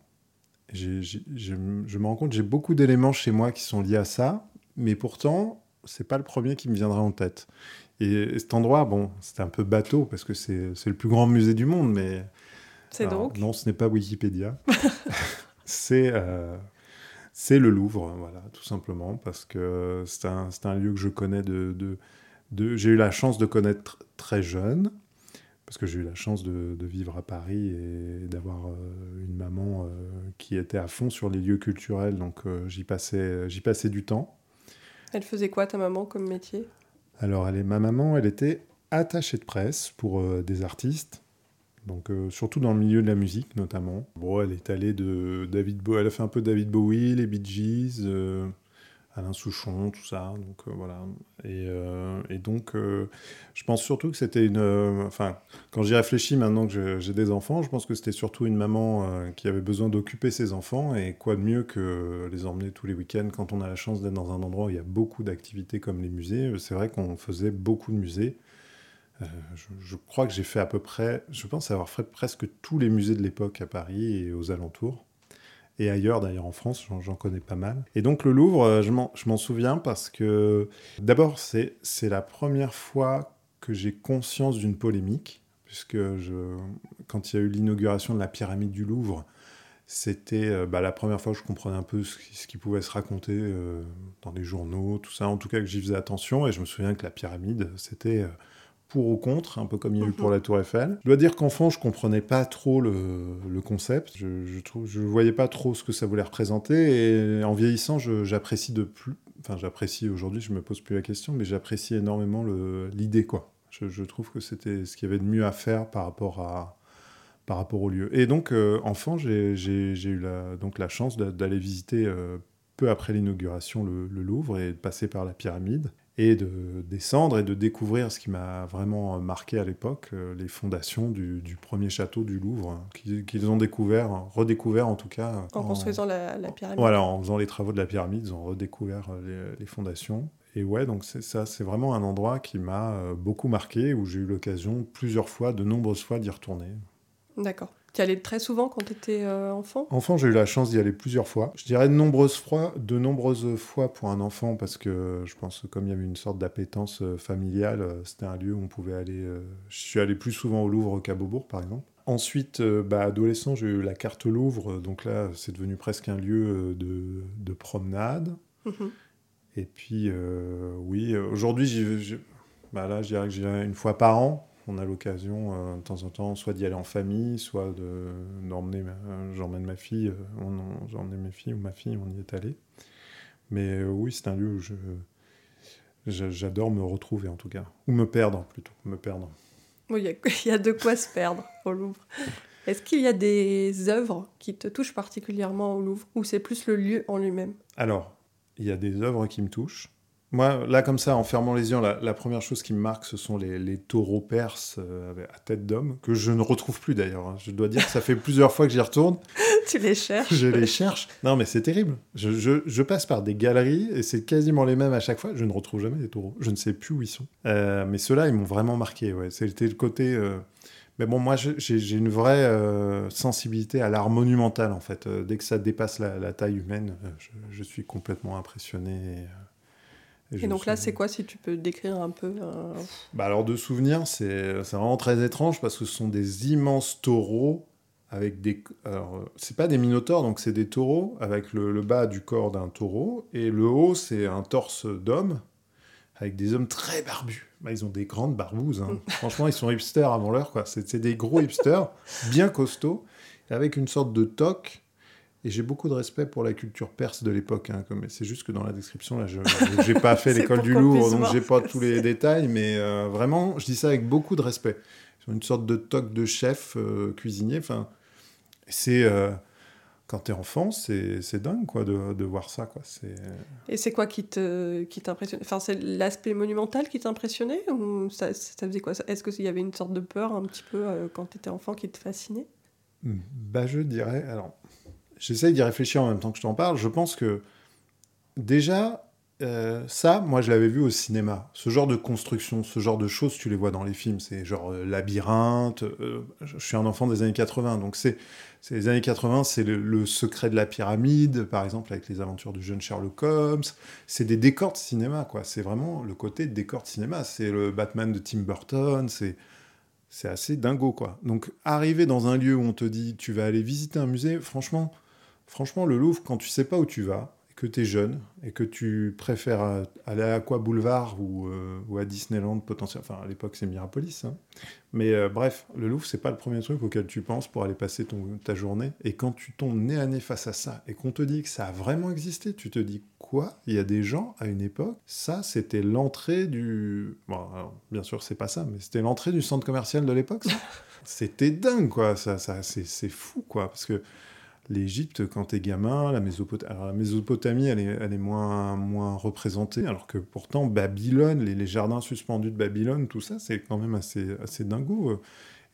Speaker 2: je, je me rends compte j'ai beaucoup d'éléments chez moi qui sont liés à ça, mais pourtant, c'est pas le premier qui me viendra en tête. Et cet endroit, bon, c'était un peu bateau parce que c'est le plus grand musée du monde, mais.
Speaker 1: C'est donc
Speaker 2: Non, ce n'est pas Wikipédia. <laughs> c'est euh, c'est le Louvre, voilà, tout simplement, parce que c'est un, un, lieu que je connais de. de, de j'ai eu la chance de connaître très jeune, parce que j'ai eu la chance de, de, vivre à Paris et d'avoir euh, une maman euh, qui était à fond sur les lieux culturels, donc j'y passais, j'y passais du temps.
Speaker 1: Elle faisait quoi, ta maman, comme métier?
Speaker 2: Alors, elle est, ma maman, elle était attachée de presse pour euh, des artistes, donc euh, surtout dans le milieu de la musique notamment. Bon, elle est allée de David Bowie, elle a fait un peu David Bowie, les Bee Gees, euh, Alain Souchon, tout ça. Donc euh, voilà. Et, euh, donc, euh, je pense surtout que c'était une. Enfin, quand j'y réfléchis maintenant que j'ai des enfants, je pense que c'était surtout une maman qui avait besoin d'occuper ses enfants. Et quoi de mieux que les emmener tous les week-ends quand on a la chance d'être dans un endroit où il y a beaucoup d'activités comme les musées. C'est vrai qu'on faisait beaucoup de musées. je, crois que j'ai fait à peu près, je pense avoir fait presque tous les musées de l'époque à Paris et aux alentours et ailleurs d'ailleurs en France, j'en connais pas mal. Et donc le Louvre, euh, je m'en souviens parce que d'abord c'est la première fois que j'ai conscience d'une polémique, puisque quand il y a eu l'inauguration de la pyramide du Louvre, c'était euh, bah, la première fois que je comprenais un peu ce qui, pouvait se raconter euh, dans les journaux, tout ça, en tout cas que j'y faisais attention, et je me souviens que la pyramide, c'était pour ou contre, un peu comme il y a eu pour mhm. la Tour Eiffel. Je dois dire qu'enfant, je comprenais pas trop le, concept. Je, je, trouve, je voyais pas trop ce que ça voulait représenter. Et en vieillissant, j'apprécie de plus. Enfin, j'apprécie aujourd'hui, je me pose plus la question, mais j'apprécie énormément l'idée, quoi. Je, trouve que c'était ce qu'il y avait de mieux à faire par rapport à par rapport au lieu. Et donc, euh, enfant, j'ai eu la, donc la chance d'aller visiter euh, peu après l'inauguration le, le, Louvre et de passer par la pyramide et de descendre et de découvrir ce qui m'a vraiment marqué à l'époque, euh, les fondations du, premier château du Louvre, hein, qu'ils ont découvert, redécouvert en tout cas.
Speaker 1: En, construisant la, pyramide.
Speaker 2: Voilà, en faisant les travaux de la pyramide, ils ont redécouvert euh, les, fondations. Et ouais, donc c'est ça, c'est vraiment un endroit qui m'a euh, beaucoup marqué, où j'ai eu l'occasion plusieurs fois, de nombreuses fois d'y retourner.
Speaker 1: D'accord. Tu y allais très souvent quand tu étais euh, enfant?
Speaker 2: Enfant, j'ai eu la chance d'y aller plusieurs fois. Je dirais de nombreuses fois, de nombreuses fois pour un enfant, parce que je pense que comme il y avait une sorte d'appétence euh, familiale, euh, c'était un lieu où on pouvait aller. je suis allé plus souvent au Louvre qu'à Beaubourg, par exemple. Ensuite, bah, adolescent, j'ai eu la carte Louvre, donc là, c'est devenu presque un lieu de, de promenade. Mhm. Et puis, oui, aujourd'hui, bah là, je dirais que j'y vais une fois par an on a l'occasion euh, de temps en temps soit d'y aller en famille, soit d'emmener, j'emmène ma fille, euh, j'ai emmené mes filles ou ma fille, on y est allé. Mais euh, oui, c'est un lieu où je, j'adore me retrouver en tout cas, ou me perdre plutôt, me perdre.
Speaker 1: Oui, <laughs> il y, a de quoi se perdre au Louvre. Est-ce qu'il y a des œuvres qui te touchent particulièrement au Louvre, ou c'est plus le lieu en lui-même?
Speaker 2: Alors, il y a des œuvres qui me touchent. Moi, là, comme ça, en fermant les yeux, la, première chose qui me marque, ce sont les, taureaux perses euh, à tête d'homme, que je ne retrouve plus d'ailleurs. Hein. Je dois dire que ça fait plusieurs fois que j'y retourne. <laughs>
Speaker 1: tu les cherches
Speaker 2: Je les cherche. Non, mais c'est terrible. Je, passe par des galeries et c'est quasiment les mêmes à chaque fois. Je ne retrouve jamais les taureaux. Je ne sais plus où ils sont. Euh, mais ceux-là, ils m'ont vraiment marqué. Ouais. C'était le côté. Euh, mais bon, moi, j'ai une vraie sensibilité à l'art monumental, en fait. dès que ça dépasse la, taille humaine, je, suis complètement impressionné.
Speaker 1: Et, donc là, c'est quoi si tu peux décrire un peu euh,
Speaker 2: bah Alors, de souvenirs, c'est vraiment très étrange parce que ce sont des immenses taureaux avec des. Alors, c'est pas des minotaures, donc c'est des taureaux avec le, bas du corps d'un taureau et le haut, c'est un torse d'homme avec des hommes très barbus. Bah, ils ont des grandes barbouzes. Hein. <laughs> Franchement, ils sont hipsters avant l'heure. quoi. C'est des gros hipsters, bien costauds, avec une sorte de toque et j'ai beaucoup de respect pour la culture perse de l'époque. Hein, c'est juste que dans la description, là, je n'ai pas fait <laughs> l'école du Louvre, donc j'ai pas tous les <laughs> détails, mais euh, vraiment, je dis ça avec beaucoup de respect. Ils ont une sorte de toque de chef euh, cuisinier. Enfin, c'est euh, quand tu es enfant, c'est dingue quoi de, de, voir ça quoi.
Speaker 1: Et c'est quoi qui te qui t'impressionne? Enfin, c'est l'aspect monumental qui t'impressionnait ou ça, ça faisait quoi? Est-ce qu'il y avait une sorte de peur un petit peu quand tu étais enfant qui te fascinait?
Speaker 2: Bah, je dirais alors j'essaye d'y réfléchir en même temps que je t'en parle. Je pense que déjà, euh, ça, moi, je l'avais vu au cinéma. Ce genre de construction, ce genre de choses, tu les vois dans les films. C'est genre euh, labyrinthe. Euh, je suis un enfant des années 80, donc c'est les années 80, c'est le, secret de la pyramide, par exemple, avec les aventures du jeune Sherlock Holmes. C'est des décors de cinéma, quoi. C'est vraiment le côté décor de cinéma. C'est le Batman de Tim Burton. C'est c'est assez dingo, quoi. Donc, arriver dans un lieu où on te dit tu vas aller visiter un musée, franchement, Franchement, le Louvre, quand tu sais pas où tu vas, et que tu es jeune, et que tu préfères aller à Aqua Boulevard ou, euh, ou à Disneyland potentiellement, enfin à l'époque c'est Mirapolis, hein. mais euh, bref, le Louvre c'est pas le premier truc auquel tu penses pour aller passer ton, ta journée, et quand tu tombes nez à nez face à ça, et qu'on te dit que ça a vraiment existé, tu te dis quoi? Il y a des gens à une époque, ça c'était l'entrée du... Bon, bien sûr c'est pas ça, mais c'était l'entrée du centre commercial de l'époque, <laughs> c'était dingue quoi, ça, ça c'est fou quoi, parce que l'Égypte, quand t'es gamin, la, Mésopotamie, elle est, elle est moins, moins représentée, alors que pourtant, Babylone, les, jardins suspendus de Babylone, tout ça, c'est quand même assez, assez dingo.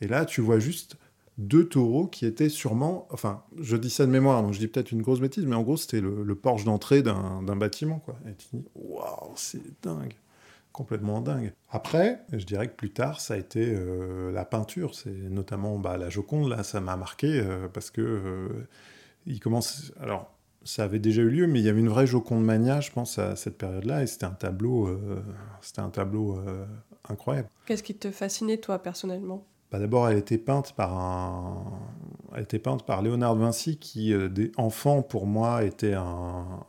Speaker 2: Et là, tu vois juste deux taureaux qui étaient sûrement, enfin, je dis ça de mémoire, donc je dis peut-être une grosse bêtise, mais en gros, c'était le, porche d'entrée d'un bâtiment, quoi. Et tu dis, waouh, c'est dingue complètement dingue. Après, je dirais que plus tard, ça a été euh, la peinture. C'est notamment bah, la Joconde, là, ça m'a marqué euh, parce que euh, il commence. Alors, ça avait déjà eu lieu, mais il y avait une vraie Joconde mania, je pense, à cette période-là, et c'était un tableau, c'était un tableau incroyable.
Speaker 1: Qu'est-ce qui te fascinait, toi, personnellement?
Speaker 2: Bah, D'abord, elle était peinte par un, elle était peinte par Léonard de Vinci, qui, des enfants, pour moi, était un,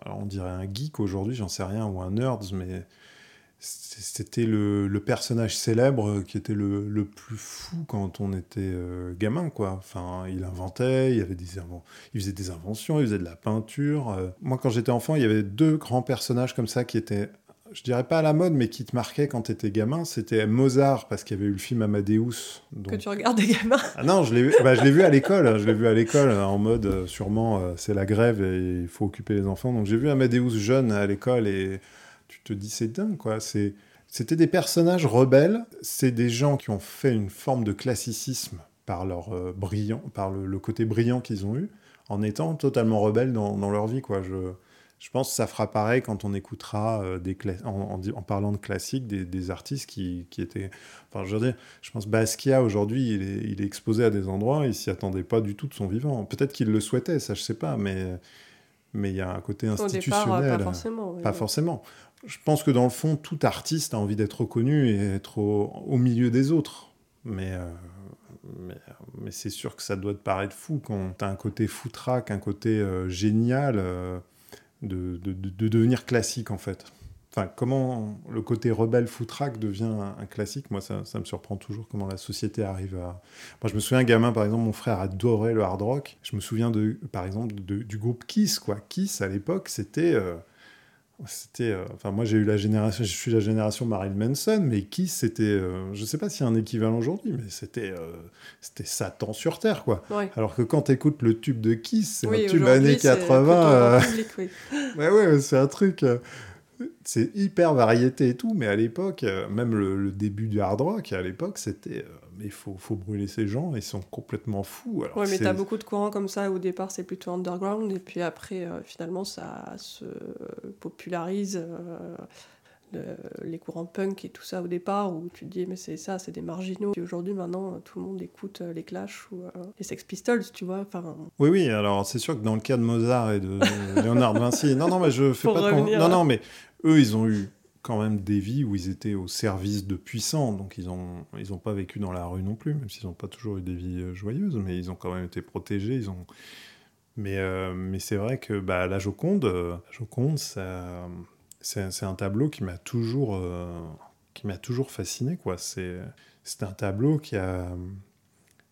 Speaker 2: alors on dirait un geek aujourd'hui, j'en sais rien, ou un nerd, mais c'était le, personnage célèbre qui était le, plus fou quand on était euh, gamin, quoi. Enfin, il inventait, il, avait des il faisait des inventions, il faisait de la peinture. Euh. Moi, quand j'étais enfant, il y avait deux grands personnages comme ça qui étaient je dirais pas à la mode, mais qui te marquait quand tu étais gamin, c'était Mozart, parce qu'il y avait eu le film Amadeus.
Speaker 1: Que tu regardais gamin?
Speaker 2: Ah non, je l'ai vu, bah, vu à l'école, je l'ai vu à l'école, en mode, euh, sûrement, euh, c'est la grève et il faut occuper les enfants. Donc j'ai vu Amadeus jeune à l'école et tu te dis, c'est dingue, quoi. C'est, c'était des personnages rebelles, c'est des gens qui ont fait une forme de classicisme par leur euh, brillant, par le, côté brillant qu'ils ont eu, en étant totalement rebelles dans, dans leur vie, quoi. Je je pense que ça fera pareil quand on écoutera euh, des en, en, parlant de classiques des, artistes qui, qui, étaient. Enfin, je veux dire, je pense Basquiat aujourd'hui, il est, il est, exposé à des endroits, il s'y attendait pas du tout de son vivant. Peut-être qu'il le souhaitait, ça je sais pas, mais mais il y a un côté institutionnel.
Speaker 1: pas forcément.
Speaker 2: Pas forcément. Je pense que dans le fond, tout artiste a envie d'être reconnu et être au, milieu des autres. Mais, euh, mais, mais c'est sûr que ça doit te paraître fou quand tu as un côté foutraque, un côté euh, génial de, de, devenir classique en fait. Enfin, comment le côté rebelle footrack devient un, classique, moi ça, ça, me surprend toujours comment la société arrive à... Moi je me souviens, gamin par exemple, mon frère adorait le hard rock. Je me souviens de, par exemple du groupe Kiss, quoi. Kiss à l'époque c'était... Euh, c'était euh, enfin moi j'ai eu la génération je suis la génération Marilyn Manson mais Kiss c'était euh, je sais pas s'il y a un équivalent aujourd'hui mais c'était euh, c'était Satan sur terre quoi. Alors que quand tu écoutes le tube de Kiss c'est un tube années 80 oui. <laughs> ouais ouais c'est un truc c'est hyper variété et tout mais à l'époque même le, début du hard rock à l'époque c'était mais il faut, faut, brûler ces gens, ils sont complètement fous.
Speaker 1: Oui, mais tu as beaucoup de courants comme ça, au départ c'est plutôt underground, et puis après euh, finalement ça se popularise, euh, les courants punk et tout ça au départ, où tu te dis mais c'est ça, c'est des marginaux. Et aujourd'hui maintenant tout le monde écoute euh, les Clash ou les Sex Pistols, tu vois. Enfin...
Speaker 2: Oui, oui, alors c'est sûr que dans le cas de Mozart et de Léonard de Vinci, non, non, mais je fais pas de... Non, non, mais eux ils ont eu quand même des vies où ils étaient au service de puissants, donc ils n'ont ils ont pas vécu dans la rue non plus, même s'ils n'ont pas toujours eu des vies euh, joyeuses, mais ils ont quand même été protégés. Ils ont... Mais, euh, mais c'est vrai que bah, la Joconde, euh, Joconde c'est un tableau qui m'a toujours, toujours fasciné. C'est un tableau qui a,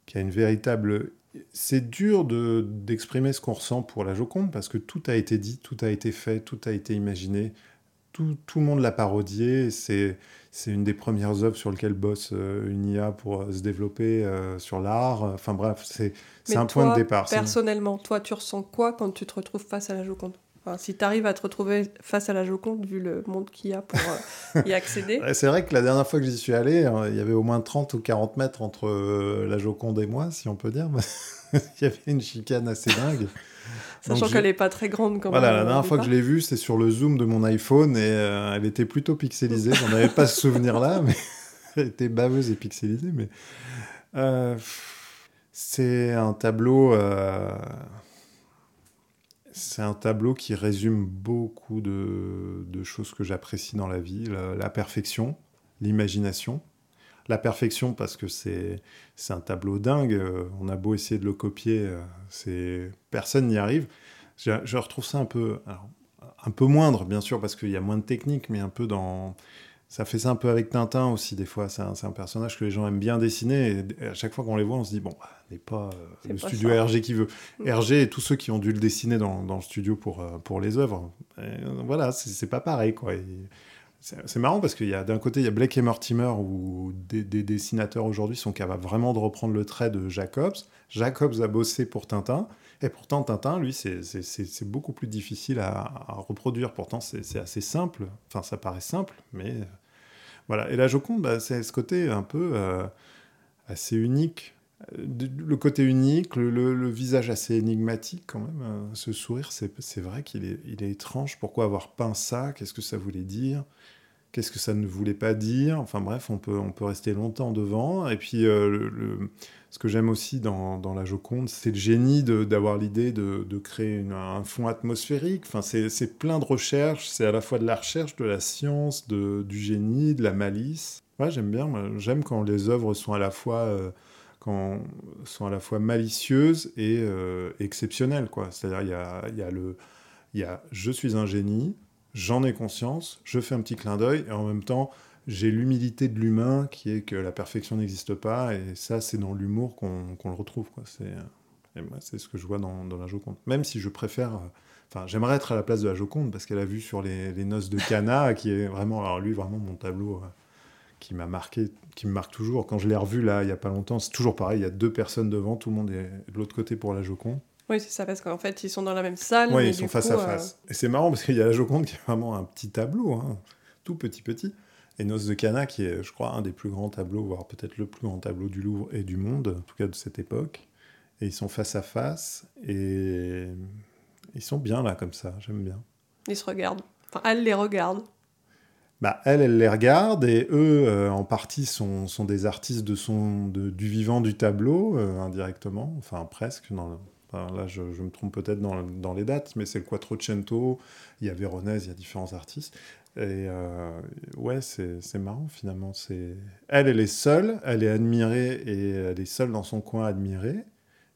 Speaker 2: qui a une véritable c'est dur d'exprimer ce qu'on ressent pour la Joconde parce que tout a été dit, tout a été fait, tout a été imaginé tout, tout, le monde l'a parodié. C'est, une des premières œuvres sur lesquelles bosse euh, une IA pour euh, se développer euh, sur l'art. Enfin bref, c'est, un point de départ.
Speaker 1: Personnellement, toi, tu ressens quoi quand tu te retrouves face à la Joconde? Enfin, Si tu arrives à te retrouver face à la Joconde, vu le monde qu'il y a pour y accéder. <laughs>
Speaker 2: c'est vrai que la dernière fois que j'y suis allé, il y avait au moins 30 ou 40 mètres entre la Joconde et moi, si on peut dire. <laughs> il y avait une chicane assez dingue.
Speaker 1: Sachant qu'elle n'est pas très grande quand
Speaker 2: voilà, la dernière fois que je l'ai vue, c'est sur le zoom de mon iPhone et euh, elle était plutôt pixelisée. J'en avais pas ce <laughs> souvenir-là, mais <laughs> elle était baveuse et pixelisée. Mais euh, c'est un tableau. Euh, c'est un tableau qui résume beaucoup de, de choses que j'apprécie dans la vie la perfection, l'imagination la perfection parce que c'est un tableau dingue. Euh, on a beau essayer de le copier, euh, personne n'y arrive. Je, retrouve ça un peu un peu moindre bien sûr parce qu'il y a moins de technique, mais un peu dans ça fait ça un peu avec Tintin aussi des fois. C'est un, personnage que les gens aiment bien dessiner et, à chaque fois qu'on les voit, on se dit bon, bah, n'est pas euh, le studio RG qui veut. Mm. RG et tous ceux qui ont dû le dessiner dans, dans le studio pour pour les œuvres. voilà, c'est pas pareil quoi. C'est marrant parce qu'il y a d'un côté il y a Blake et Mortimer où des, dessinateurs aujourd'hui sont capables vraiment de reprendre le trait de Jacobs. Jacobs a bossé pour Tintin et pourtant Tintin lui c'est beaucoup plus difficile à, reproduire. Pourtant c'est assez simple. Enfin ça paraît simple mais euh, voilà. Et la Joconde bah, c'est ce côté un peu euh, assez unique. Le côté unique, le, visage assez énigmatique quand même, euh, ce sourire, c'est vrai qu'il est, étrange. Pourquoi avoir peint ça? Qu'est-ce que ça voulait dire? Qu'est-ce que ça ne voulait pas dire? Enfin bref, on peut, rester longtemps devant. Et puis, euh, ce que j'aime aussi dans, la Joconde, c'est le génie d'avoir l'idée de, créer un fond atmosphérique. Enfin, c'est plein de recherches. C'est à la fois de la recherche, de la science, du génie, de la malice. Ouais, j'aime bien. J'aime quand les œuvres sont à la fois... Euh, quand sont à la fois malicieuses et euh, exceptionnelles. C'est-à-dire, il y a, y a le... Y a je suis un génie, j'en ai conscience, je fais un petit clin d'œil, et en même temps, j'ai l'humilité de l'humain qui est que la perfection n'existe pas, et ça, c'est dans l'humour qu'on le retrouve. Et moi, c'est ce que je vois dans, dans, la Joconde. Même si je préfère. Enfin, j'aimerais être à la place de la Joconde, parce qu'elle a vu sur les, les, noces de Cana, qui est vraiment. Alors, lui, vraiment, mon tableau. Euh, qui m'a marqué, qui me marque toujours. Quand je l'ai revu là, il y a pas longtemps, c'est toujours pareil. Il y a deux personnes devant, tout le monde est de l'autre côté pour la Joconde.
Speaker 1: Oui, c'est ça, parce qu'en fait, ils sont dans la même salle.
Speaker 2: Oui, ils sont face à euh, face. Et c'est marrant parce qu'il y a la Joconde qui est vraiment un petit tableau, hein, tout petit petit. Et Noce de Cana, qui est, je crois, un des plus grands tableaux, voire peut-être le plus grand tableau du Louvre et du monde, en tout cas de cette époque. Et ils sont face à face et ils sont bien là, comme ça, j'aime bien.
Speaker 1: Ils se regardent. Enfin, elle les regarde.
Speaker 2: Bah, elle, elle les regarde et eux, euh, en partie, sont, sont, des artistes de son, de, du vivant du tableau, euh, indirectement, enfin presque, dans là, je, me trompe peut-être dans, les dates, mais c'est le Quattrocento, il y a Véronèse, il y a différents artistes. Et euh, ouais, c'est marrant finalement. Elle, elle est seule, elle est admirée et elle est seule dans son coin admirée.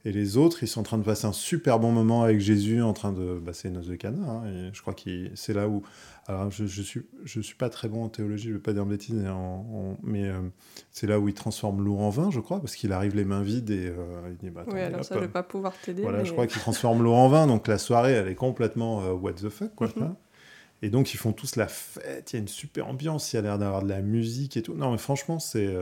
Speaker 2: Et les autres, ils sont en train de passer un super bon moment avec Jésus, en train de. Bah, c'est Noce de Cana. Hein, et je crois que c'est là où. Alors, je, je, suis, je suis pas très bon en théologie, je vais pas dire de bêtises, mais euh, c'est là où il transforme l'eau en vin, je crois, parce qu'il arrive les mains vides et euh, il dit
Speaker 1: bah, Oui, alors ça, je vais pas pouvoir t'aider.
Speaker 2: Voilà, je crois <laughs> qu'il transforme l'eau en vin, donc la soirée, elle est complètement euh, what the fuck, quoi. Mhm. Et donc, ils font tous la fête, il y a une super ambiance, il y a l'air d'avoir de la musique et tout. Non, mais franchement, c'est.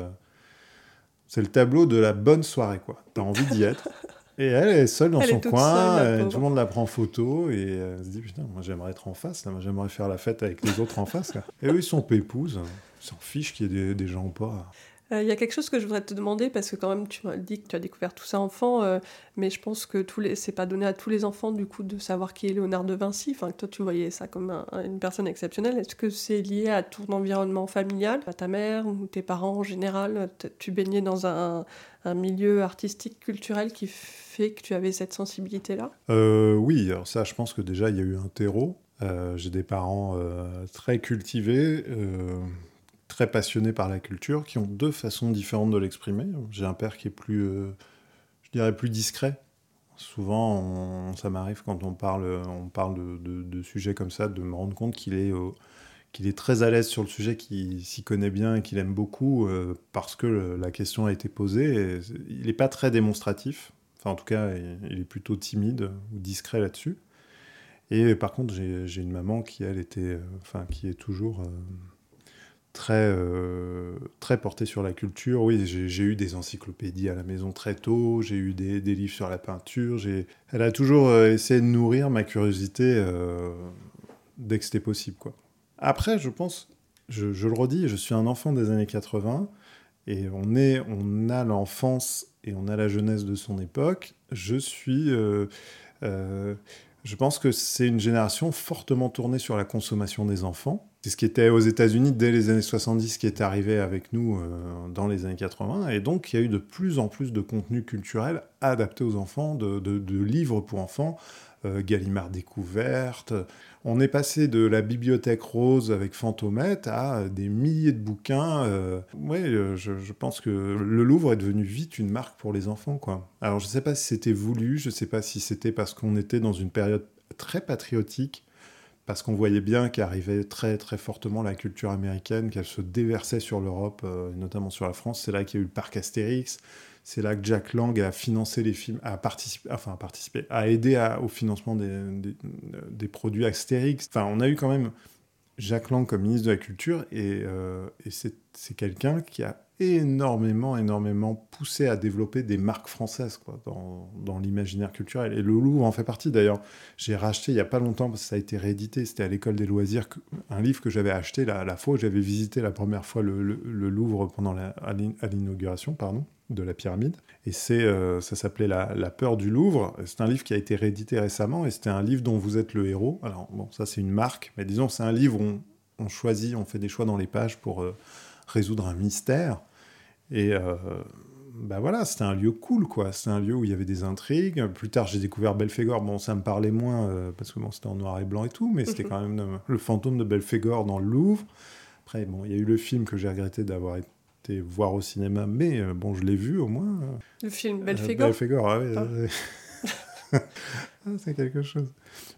Speaker 2: C'est le tableau de la bonne soirée, quoi. T'as envie d'y être. <laughs> Et elle est seule dans son coin, euh, tout le monde la prend en photo et euh, elle se dit Putain, moi j'aimerais être en face, là, moi j'aimerais faire la fête avec les autres en face. Et eux ils sont pépouses, ils s'en fichent qu'il y ait des, des gens ou pas.
Speaker 1: Euh, il y a quelque chose que je voudrais te demander parce que quand même tu m'as dit que tu as découvert tout ça enfant, mais je pense que tous les c'est pas donné à tous les enfants du coup de savoir qui est Léonard de Vinci. Enfin, toi tu voyais ça comme une personne exceptionnelle. Est-ce que c'est lié à ton environnement familial, à ta mère ou tes parents en général? Tu baignais dans un, un, milieu artistique, culturel qui fait que tu avais cette sensibilité là
Speaker 2: euh, Oui, alors ça, je pense que déjà il y a eu un terreau. J'ai des parents très cultivés très passionnés par la culture, qui ont deux façons différentes de l'exprimer. J'ai un père qui est plus, euh, je dirais, plus discret. Souvent, ça m'arrive quand on parle, on parle de, sujets comme ça, de me rendre compte qu'il est, euh, qu'il est très à l'aise sur le sujet, qu'il s'y connaît bien et qu'il aime beaucoup euh, parce que la question a été posée. il n'est pas très démonstratif. Enfin, en tout cas, il, est plutôt timide ou discret là-dessus. Et par contre, j'ai une maman qui, elle, était, enfin, qui est toujours très, euh, très porté sur la culture. Oui, j'ai eu des encyclopédies à la maison très tôt, j'ai eu des, livres sur la peinture. Elle a toujours euh, essayé de nourrir ma curiosité euh, dès que c'était possible. Après, je pense, je, le redis, je suis un enfant des années 80 et on, est, on a l'enfance et on a la jeunesse de son époque. Je suis. je pense que c'est une génération fortement tournée sur la consommation des enfants c'est ce qui était aux États-Unis dès les années 70 qui est arrivé avec nous euh, dans les années 80. Et donc, il y a eu de plus en plus de contenu culturel adapté aux enfants, de, livres pour enfants, euh, Gallimard Découverte. On est passé de la bibliothèque rose avec Fantomette à des milliers de bouquins. Euh, oui, je, je, pense que le Louvre est devenu vite une marque pour les enfants. Quoi. Alors, je ne sais pas si c'était voulu, je ne sais pas si c'était parce qu'on était dans une période très patriotique parce qu'on voyait bien qu'arrivait très très fortement la culture américaine, qu'elle se déversait sur l'Europe, euh, notamment sur la France. C'est là qu'il y a eu le parc Astérix, c'est là que Jack Lang a financé les films, a participé, enfin a participé, a aidé au financement des, des, produits Astérix. Enfin, on a eu quand même Jacques Lang comme ministre de la Culture, et, et c'est quelqu'un qui a énormément, énormément poussé à développer des marques françaises quoi, dans, dans l'imaginaire culturel. Et le Louvre en fait partie d'ailleurs. J'ai racheté il n'y a pas longtemps, parce que ça a été réédité, c'était à l'école des loisirs, un livre que j'avais acheté la, la fois où j'avais visité la première fois le, le, Louvre pendant la, à l'inauguration pardon, de la pyramide. Et c'est, euh, ça s'appelait la, la, peur du Louvre. C'est un livre qui a été réédité récemment et c'était un livre dont vous êtes le héros. Alors bon, ça c'est une marque, mais disons c'est un livre où on, on, choisit, on fait des choix dans les pages pour... Euh, résoudre un mystère. Et euh, bah voilà, c'était un lieu cool, quoi. C'était un lieu où il y avait des intrigues. Plus tard, j'ai découvert Belphégor. Bon, ça me parlait moins euh, parce que bon, c'était en noir et blanc et tout, mais c'était mhm. quand même euh, le fantôme de Belphégor dans le Louvre. Après, bon, il y a eu le film que j'ai regretté d'avoir été voir au cinéma, mais bon, je l'ai vu au moins.
Speaker 1: Le film Belphégor?
Speaker 2: Belphégor, ah oui. Ah. Ah, <laughs> c'est quelque chose.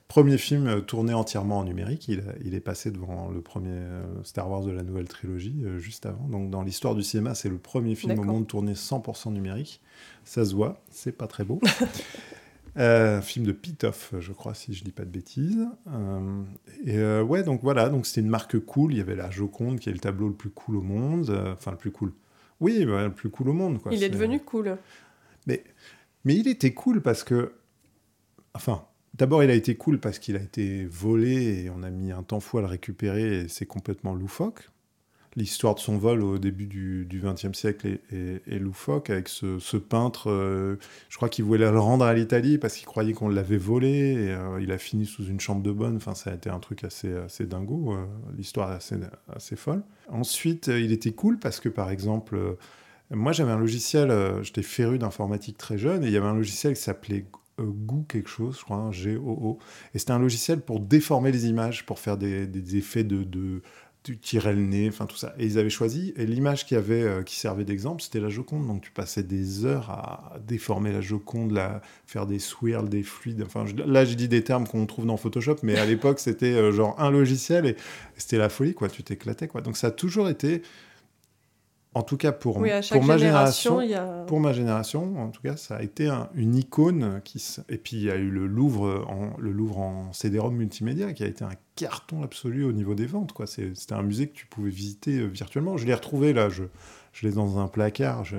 Speaker 2: Premier film euh, tourné entièrement en numérique. Il, il, est passé devant le premier euh, Star Wars de la nouvelle trilogie euh, juste avant. Donc dans l'histoire du cinéma, c'est le premier film au monde tourné 100% numérique. Ça se voit, c'est pas très beau. Un <laughs> film de Pitoff, je crois, si je dis pas de bêtises. et ouais, donc voilà, donc c'était une marque cool. Il y avait la Joconde, qui est le tableau le plus cool au monde. Enfin, le plus cool. Oui, le plus cool au monde. Quoi.
Speaker 1: Il est, devenu cool.
Speaker 2: Mais, mais il était cool parce que Enfin, d'abord, il a été cool parce qu'il a été volé et on a mis un temps fou à le récupérer et c'est complètement loufoque. L'histoire de son vol au début du XXe siècle est, loufoque avec ce, peintre. Euh, je crois qu'il voulait le rendre à l'Italie parce qu'il croyait qu'on l'avait volé et euh, il a fini sous une chambre de bonne. Enfin, ça a été un truc assez, assez dingo. Euh, l'histoire est assez, assez folle. Ensuite, il était cool parce que, par exemple, moi j'avais un logiciel, j'étais féru d'informatique très jeune et il y avait un logiciel qui s'appelait Goo quelque chose, je crois, G-O-O. Et c'était un logiciel pour déformer les images, pour faire des, effets de, de, tirer le nez, enfin tout ça. Et ils avaient choisi, et l'image qui, avait, euh, qui servait d'exemple, c'était la Joconde. Donc tu passais des heures à déformer la Joconde, la, faire des swirls, des fluides. Enfin, là, j'ai dit des termes qu'on trouve dans Photoshop, mais à l'époque, <laughs> c'était euh, genre un logiciel et c'était la folie, quoi. Tu t'éclatais, quoi. Donc ça a toujours été en tout cas pour, pour ma génération, pour ma génération, en tout cas, ça a été une icône qui et puis il y a eu le Louvre en le Louvre en CD-ROM multimédia qui a été un carton absolu au niveau des ventes quoi. C'était un musée que tu pouvais visiter euh, virtuellement. Je l'ai retrouvé là, je, je l'ai dans un placard, je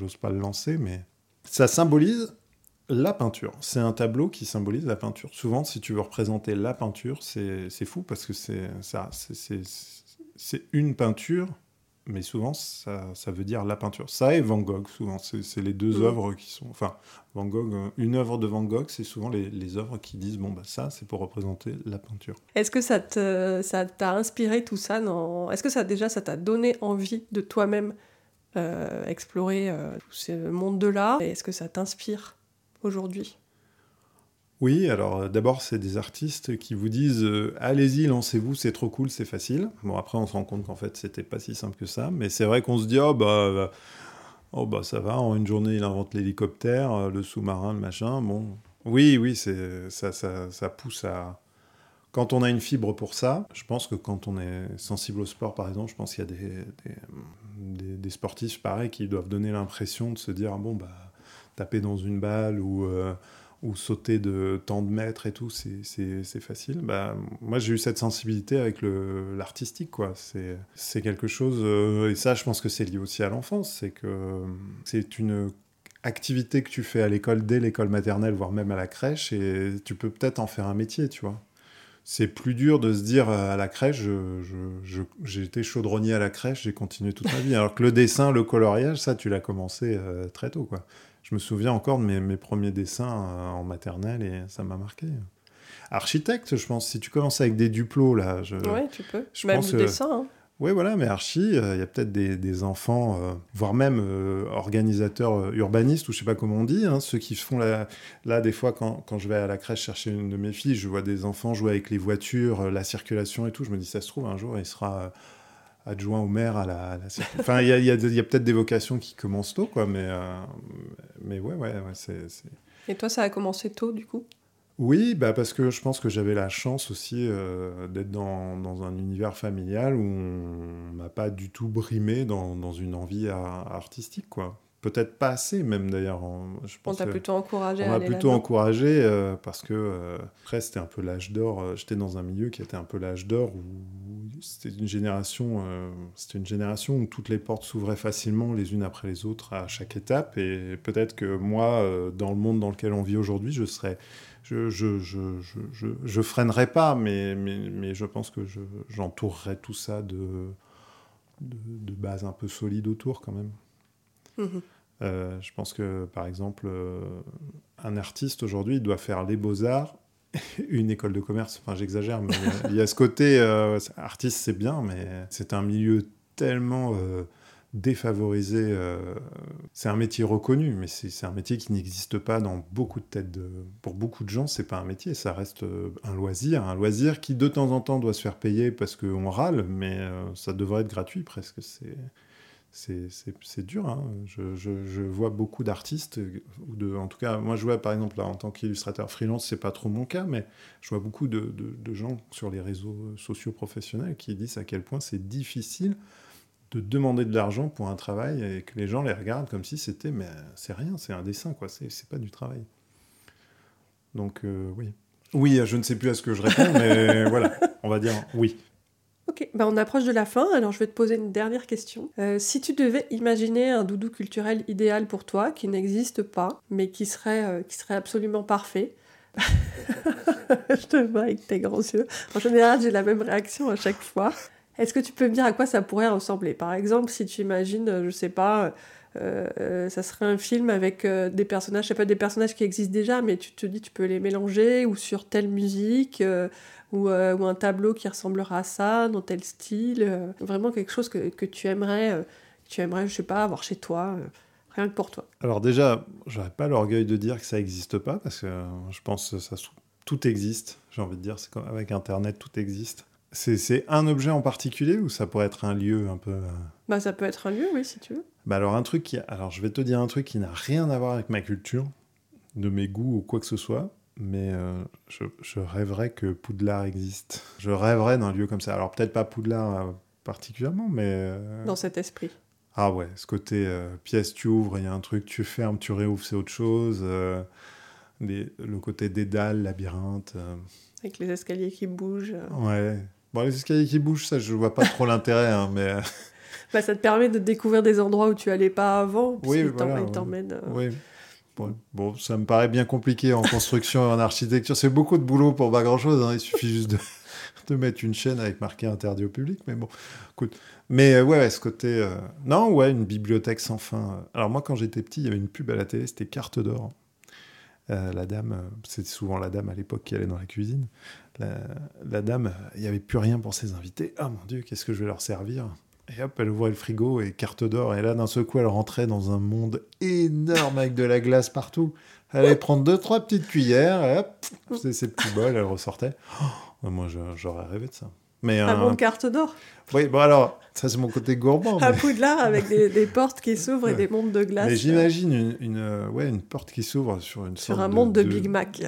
Speaker 2: n'ose pas le lancer, mais ça symbolise la peinture. C'est un tableau qui symbolise la peinture. Souvent, si tu veux représenter la peinture, c'est fou parce que c'est ça, c'est une peinture mais souvent ça, ça, veut dire la peinture. Ça et Van Gogh, souvent, c'est les deux mm. œuvres qui sont. Enfin, Van Gogh, euh, une œuvre de Van Gogh, c'est souvent les, les, œuvres qui disent bon, bah ça, c'est pour représenter la peinture.
Speaker 1: Est-ce que ça t'a ça inspiré tout ça Est-ce que ça déjà, ça t'a donné envie de toi-même euh, explorer euh, ce monde de l'art? Est-ce que ça t'inspire aujourd'hui?
Speaker 2: Oui, alors euh, d'abord, c'est des artistes qui vous disent euh, allez-y, lancez-vous, c'est trop cool, c'est facile. Bon, après, on se rend compte qu'en fait, c'était pas si simple que ça, mais c'est vrai qu'on se dit oh bah, oh bah ça va, en une journée, il invente l'hélicoptère, euh, le sous-marin, le machin. Bon, oui, oui, c'est ça, ça, ça pousse à. Quand on a une fibre pour ça, je pense que quand on est sensible au sport, par exemple, je pense qu'il y a des, des, des, sportifs, pareil, qui doivent donner l'impression de se dire bon, bah, taper dans une balle ou ou sauter de tant de mètres et tout, c'est facile. Bah, moi, j'ai eu cette sensibilité avec l'artistique, quoi. C'est quelque chose, euh, et ça, je pense que c'est lié aussi à l'enfance, c'est que c'est une activité que tu fais à l'école, dès l'école maternelle, voire même à la crèche, et tu peux peut-être en faire un métier, tu vois. C'est plus dur de se dire à la crèche, j'ai été chaudronnier à la crèche, j'ai continué toute ma vie. Alors que le dessin, le coloriage, ça, tu l'as commencé euh, très tôt, quoi je me souviens encore de mes, premiers dessins euh, en maternelle et ça m'a marqué. Architecte, je pense, si tu commences avec des duplos, là. Je,
Speaker 1: ouais, tu peux. Je même pense, dessin. Hein.
Speaker 2: Oui, voilà, mais archi, euh, il y a peut-être des, enfants, euh, voire même organisateurs urbanistes, ou je sais pas comment on dit, hein, ceux qui font la... Là, des fois, quand, quand, je vais à la crèche chercher une de mes filles, je vois des enfants jouer avec les voitures, la circulation et tout. Je me dis, ça se trouve, un jour, il sera adjoint au maire à la. Enfin, il y a, y a, a peut-être des vocations qui commencent tôt, quoi, mais, euh, mais ouais, ouais, ouais c'est.
Speaker 1: Et toi, ça a commencé tôt, du coup?
Speaker 2: Oui, bah parce que je pense que j'avais la chance aussi euh, d'être dans, dans, un univers familial où on m'a pas du tout brimé dans, dans une envie artistique, quoi. Peut-être pas assez, même d'ailleurs.
Speaker 1: On t'a plutôt encouragé.
Speaker 2: On m'a plutôt encouragé euh, parce que après c'était un peu l'âge d'or. J'étais dans un milieu qui était un peu l'âge d'or où c'était une génération, c'était une génération où toutes les portes s'ouvraient facilement les unes après les autres à chaque étape. Et peut-être que moi, dans le monde dans lequel on vit aujourd'hui, je serais je, je, je, je, je freinerai pas, mais, mais, mais, je pense que j'entourerai tout ça de, de, de, bases un peu solides autour quand même. Mhm. Euh, je pense que, par exemple, euh, un artiste aujourd'hui doit faire les beaux-arts, <laughs> une école de commerce. Enfin, j'exagère, mais il y a ce côté euh, artiste, c'est bien, mais c'est un milieu tellement défavorisé. Euh, c'est un métier reconnu, mais c'est un métier qui n'existe pas dans beaucoup de têtes. De... Pour beaucoup de gens, c'est pas un métier, ça reste euh, un loisir. Un loisir qui, de temps en temps, doit se faire payer parce qu'on râle, mais euh, ça devrait être gratuit presque. C'est. C'est dur. Hein. Je, je, vois beaucoup d'artistes, de, en tout cas, moi je vois par exemple en tant qu'illustrateur freelance, c'est pas trop mon cas, mais je vois beaucoup de, de, gens sur les réseaux sociaux professionnels qui disent à quel point c'est difficile de demander de l'argent pour un travail et que les gens les regardent comme si c'était mais c'est rien, c'est un dessin quoi, c'est pas du travail. Donc euh, oui. Oui, je ne sais plus à ce que je réponds, mais <laughs> voilà, on va dire oui.
Speaker 1: Bah on approche de la fin, alors je vais te poser une dernière question. Euh, si tu devais imaginer un doudou culturel idéal pour toi, qui n'existe pas, mais qui serait, euh, qui serait absolument parfait, <laughs> je te vois avec tes grands yeux. En général, j'ai la même réaction à chaque fois. Est-ce que tu peux me dire à quoi ça pourrait ressembler? Par exemple, si tu imagines, euh, je sais pas, euh, euh, ça serait un film avec des personnages, je sais pas, des personnages qui existent déjà, mais tu te dis tu peux les mélanger, ou sur telle musique, ou, ou, un tableau qui ressemblera à ça, dans tel style. vraiment quelque chose que, que tu aimerais, tu aimerais, je sais pas, avoir chez toi. Rien que pour toi.
Speaker 2: Alors déjà, j'aurais pas l'orgueil de dire que ça n'existe pas, parce que je pense que ça, tout existe. J'ai envie de dire, c'est comme avec Internet, tout existe. C'est un objet en particulier ou ça pourrait être un lieu un peu. Euh
Speaker 1: bah, ça peut être un lieu, oui, si tu veux.
Speaker 2: Bah, alors, un truc qui. Alors, je vais te dire un truc qui n'a rien à voir avec ma culture, de mes goûts ou quoi que ce soit, mais euh, je, je, rêverais que Poudlard existe. Je rêverais d'un lieu comme ça. Alors, peut-être pas Poudlard euh, particulièrement, mais.
Speaker 1: Dans cet esprit.
Speaker 2: Ah ouais, ce côté pièce, tu ouvres, il y a un truc, tu fermes, tu réouvres, c'est autre chose. le côté dédale, labyrinthe.
Speaker 1: Avec les escaliers qui bougent.
Speaker 2: Ouais. Bon, les escaliers qui bougent, ça, je vois pas trop l'intérêt, hein, mais. Euh,
Speaker 1: bah, ça te permet de découvrir des endroits où tu allais pas avant, oui, voilà, t'emmène. Euh.
Speaker 2: Oui. Bon, ça me paraît bien compliqué en construction et en architecture. C'est beaucoup de boulot pour pas grand-chose. Hein. Il suffit juste de, <laughs> de, mettre une chaîne avec marqué interdit au public. Mais bon, écoute. Mais euh, ouais, ce côté... Non, ouais, une bibliothèque sans fin. Alors moi, quand j'étais petit, il y avait une pub à la télé, c'était Carte d'or. La dame, c'était souvent la dame à l'époque qui allait dans la cuisine la, dame, il n'y avait plus rien pour ses invités. Ah mon Dieu, qu'est-ce que je vais leur servir? Et hop, elle ouvrait le frigo et carte d'or. Et là, d'un seul coup, elle rentrait dans un monde énorme avec de la glace partout. Elle allait prendre deux, trois petites cuillères, et hop, c'était ses petits bols, elle ressortait. Oh, moi, j'aurais rêvé de ça.
Speaker 1: Mais, un bon carte d'or
Speaker 2: Oui, bon alors, ça c'est mon côté gourmand.
Speaker 1: Un Poudlard avec des, portes qui s'ouvrent et des mondes de glace.
Speaker 2: Mais j'imagine une, une, euh, ouais, une porte qui s'ouvre sur une
Speaker 1: Sur un monde de, Big Mac.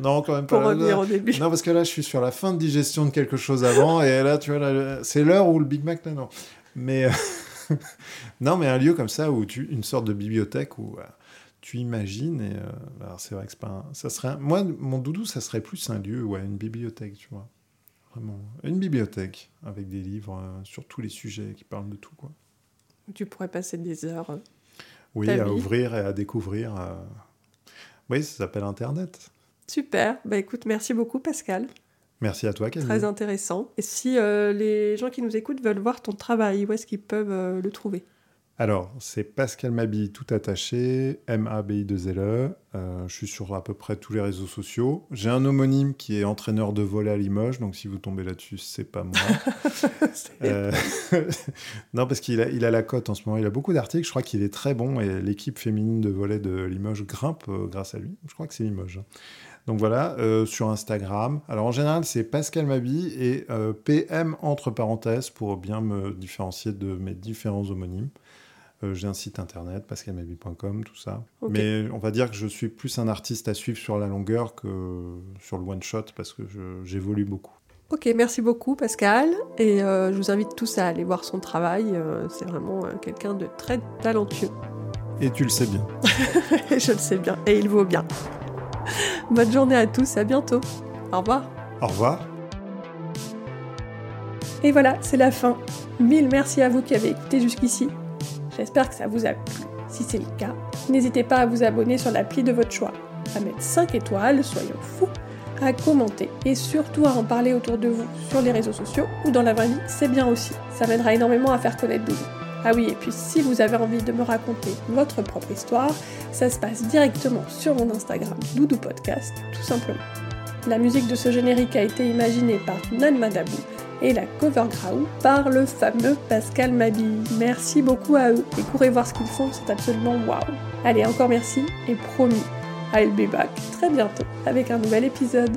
Speaker 2: Non, quand même pas.
Speaker 1: Pour revenir au début.
Speaker 2: Non, parce que là, je suis sur la fin de digestion de quelque chose avant, et là, tu vois, c'est l'heure où le Big Mac, là, non. Mais, euh, <laughs> non, mais un lieu comme ça, où tu, une sorte de bibliothèque où... Euh, tu imagines et alors c'est vrai que c'est pas ça serait moi mon doudou ça serait plus un lieu ouais une bibliothèque tu vois une bibliothèque avec des livres euh, sur tous les sujets qui parlent de tout. Quoi.
Speaker 1: Tu pourrais passer des heures. Euh,
Speaker 2: oui, à ouvrir et à découvrir. Euh. Oui, ça s'appelle Internet.
Speaker 1: Super. Bah écoute, merci beaucoup Pascal.
Speaker 2: Merci à toi, Camille.
Speaker 1: Très intéressant. Et si les gens qui nous écoutent veulent voir ton travail, où est-ce qu'ils peuvent le trouver?
Speaker 2: Alors, c'est Pascal Mabi tout attaché, M-A-B-I-2-L-E. Euh, je suis sur à peu près tous les réseaux sociaux. J'ai un homonyme qui est entraîneur de volet à Limoges, donc si vous tombez là-dessus, c'est pas moi. <laughs> Euh, <laughs> non, parce qu'il a, il a la cote en ce moment. Il a beaucoup d'articles. Je crois qu'il est très bon et l'équipe féminine de volet de Limoges grimpe euh, grâce à lui. Je crois que c'est Limoges. Donc voilà, sur Instagram. Alors en général, c'est Pascal Mabi et PM entre parenthèses pour bien me différencier de mes différents homonymes. Euh, j'ai un site internet, pascalmabi.com, tout ça. Mais on va dire que je suis plus un artiste à suivre sur la longueur que sur le one-shot parce que j'évolue beaucoup.
Speaker 1: Ok, merci beaucoup Pascal. Et euh, je vous invite tous à aller voir son travail. Euh, c'est vraiment quelqu'un de très talentueux.
Speaker 2: Et tu le sais bien. <laughs>
Speaker 1: je le sais bien. Et il vaut bien. Bonne journée à tous. À bientôt. Au revoir.
Speaker 2: Au revoir.
Speaker 1: Et voilà, c'est la fin. Mille merci à vous qui avez écouté jusqu'ici. J'espère que ça vous a plu. Si c'est le cas, n'hésitez pas à vous abonner sur l'appli de votre choix, à mettre 5 étoiles, soyons fous, à commenter et surtout à en parler autour de vous sur les réseaux sociaux ou dans la vraie vie, c'est bien aussi. Ça m'aidera énormément à faire connaître Doudou. Ah oui, et puis si vous avez envie de me raconter votre propre histoire, ça se passe directement sur mon Instagram Doudou Podcast, tout simplement. La musique de ce générique a été imaginée par Nan Madabou et la cover ground par le fameux Pascal Mabille. Merci beaucoup à eux et courez voir ce qu'ils font, c'est absolument waouh. Allez, encore merci et promis, I'll be back très bientôt avec un nouvel épisode.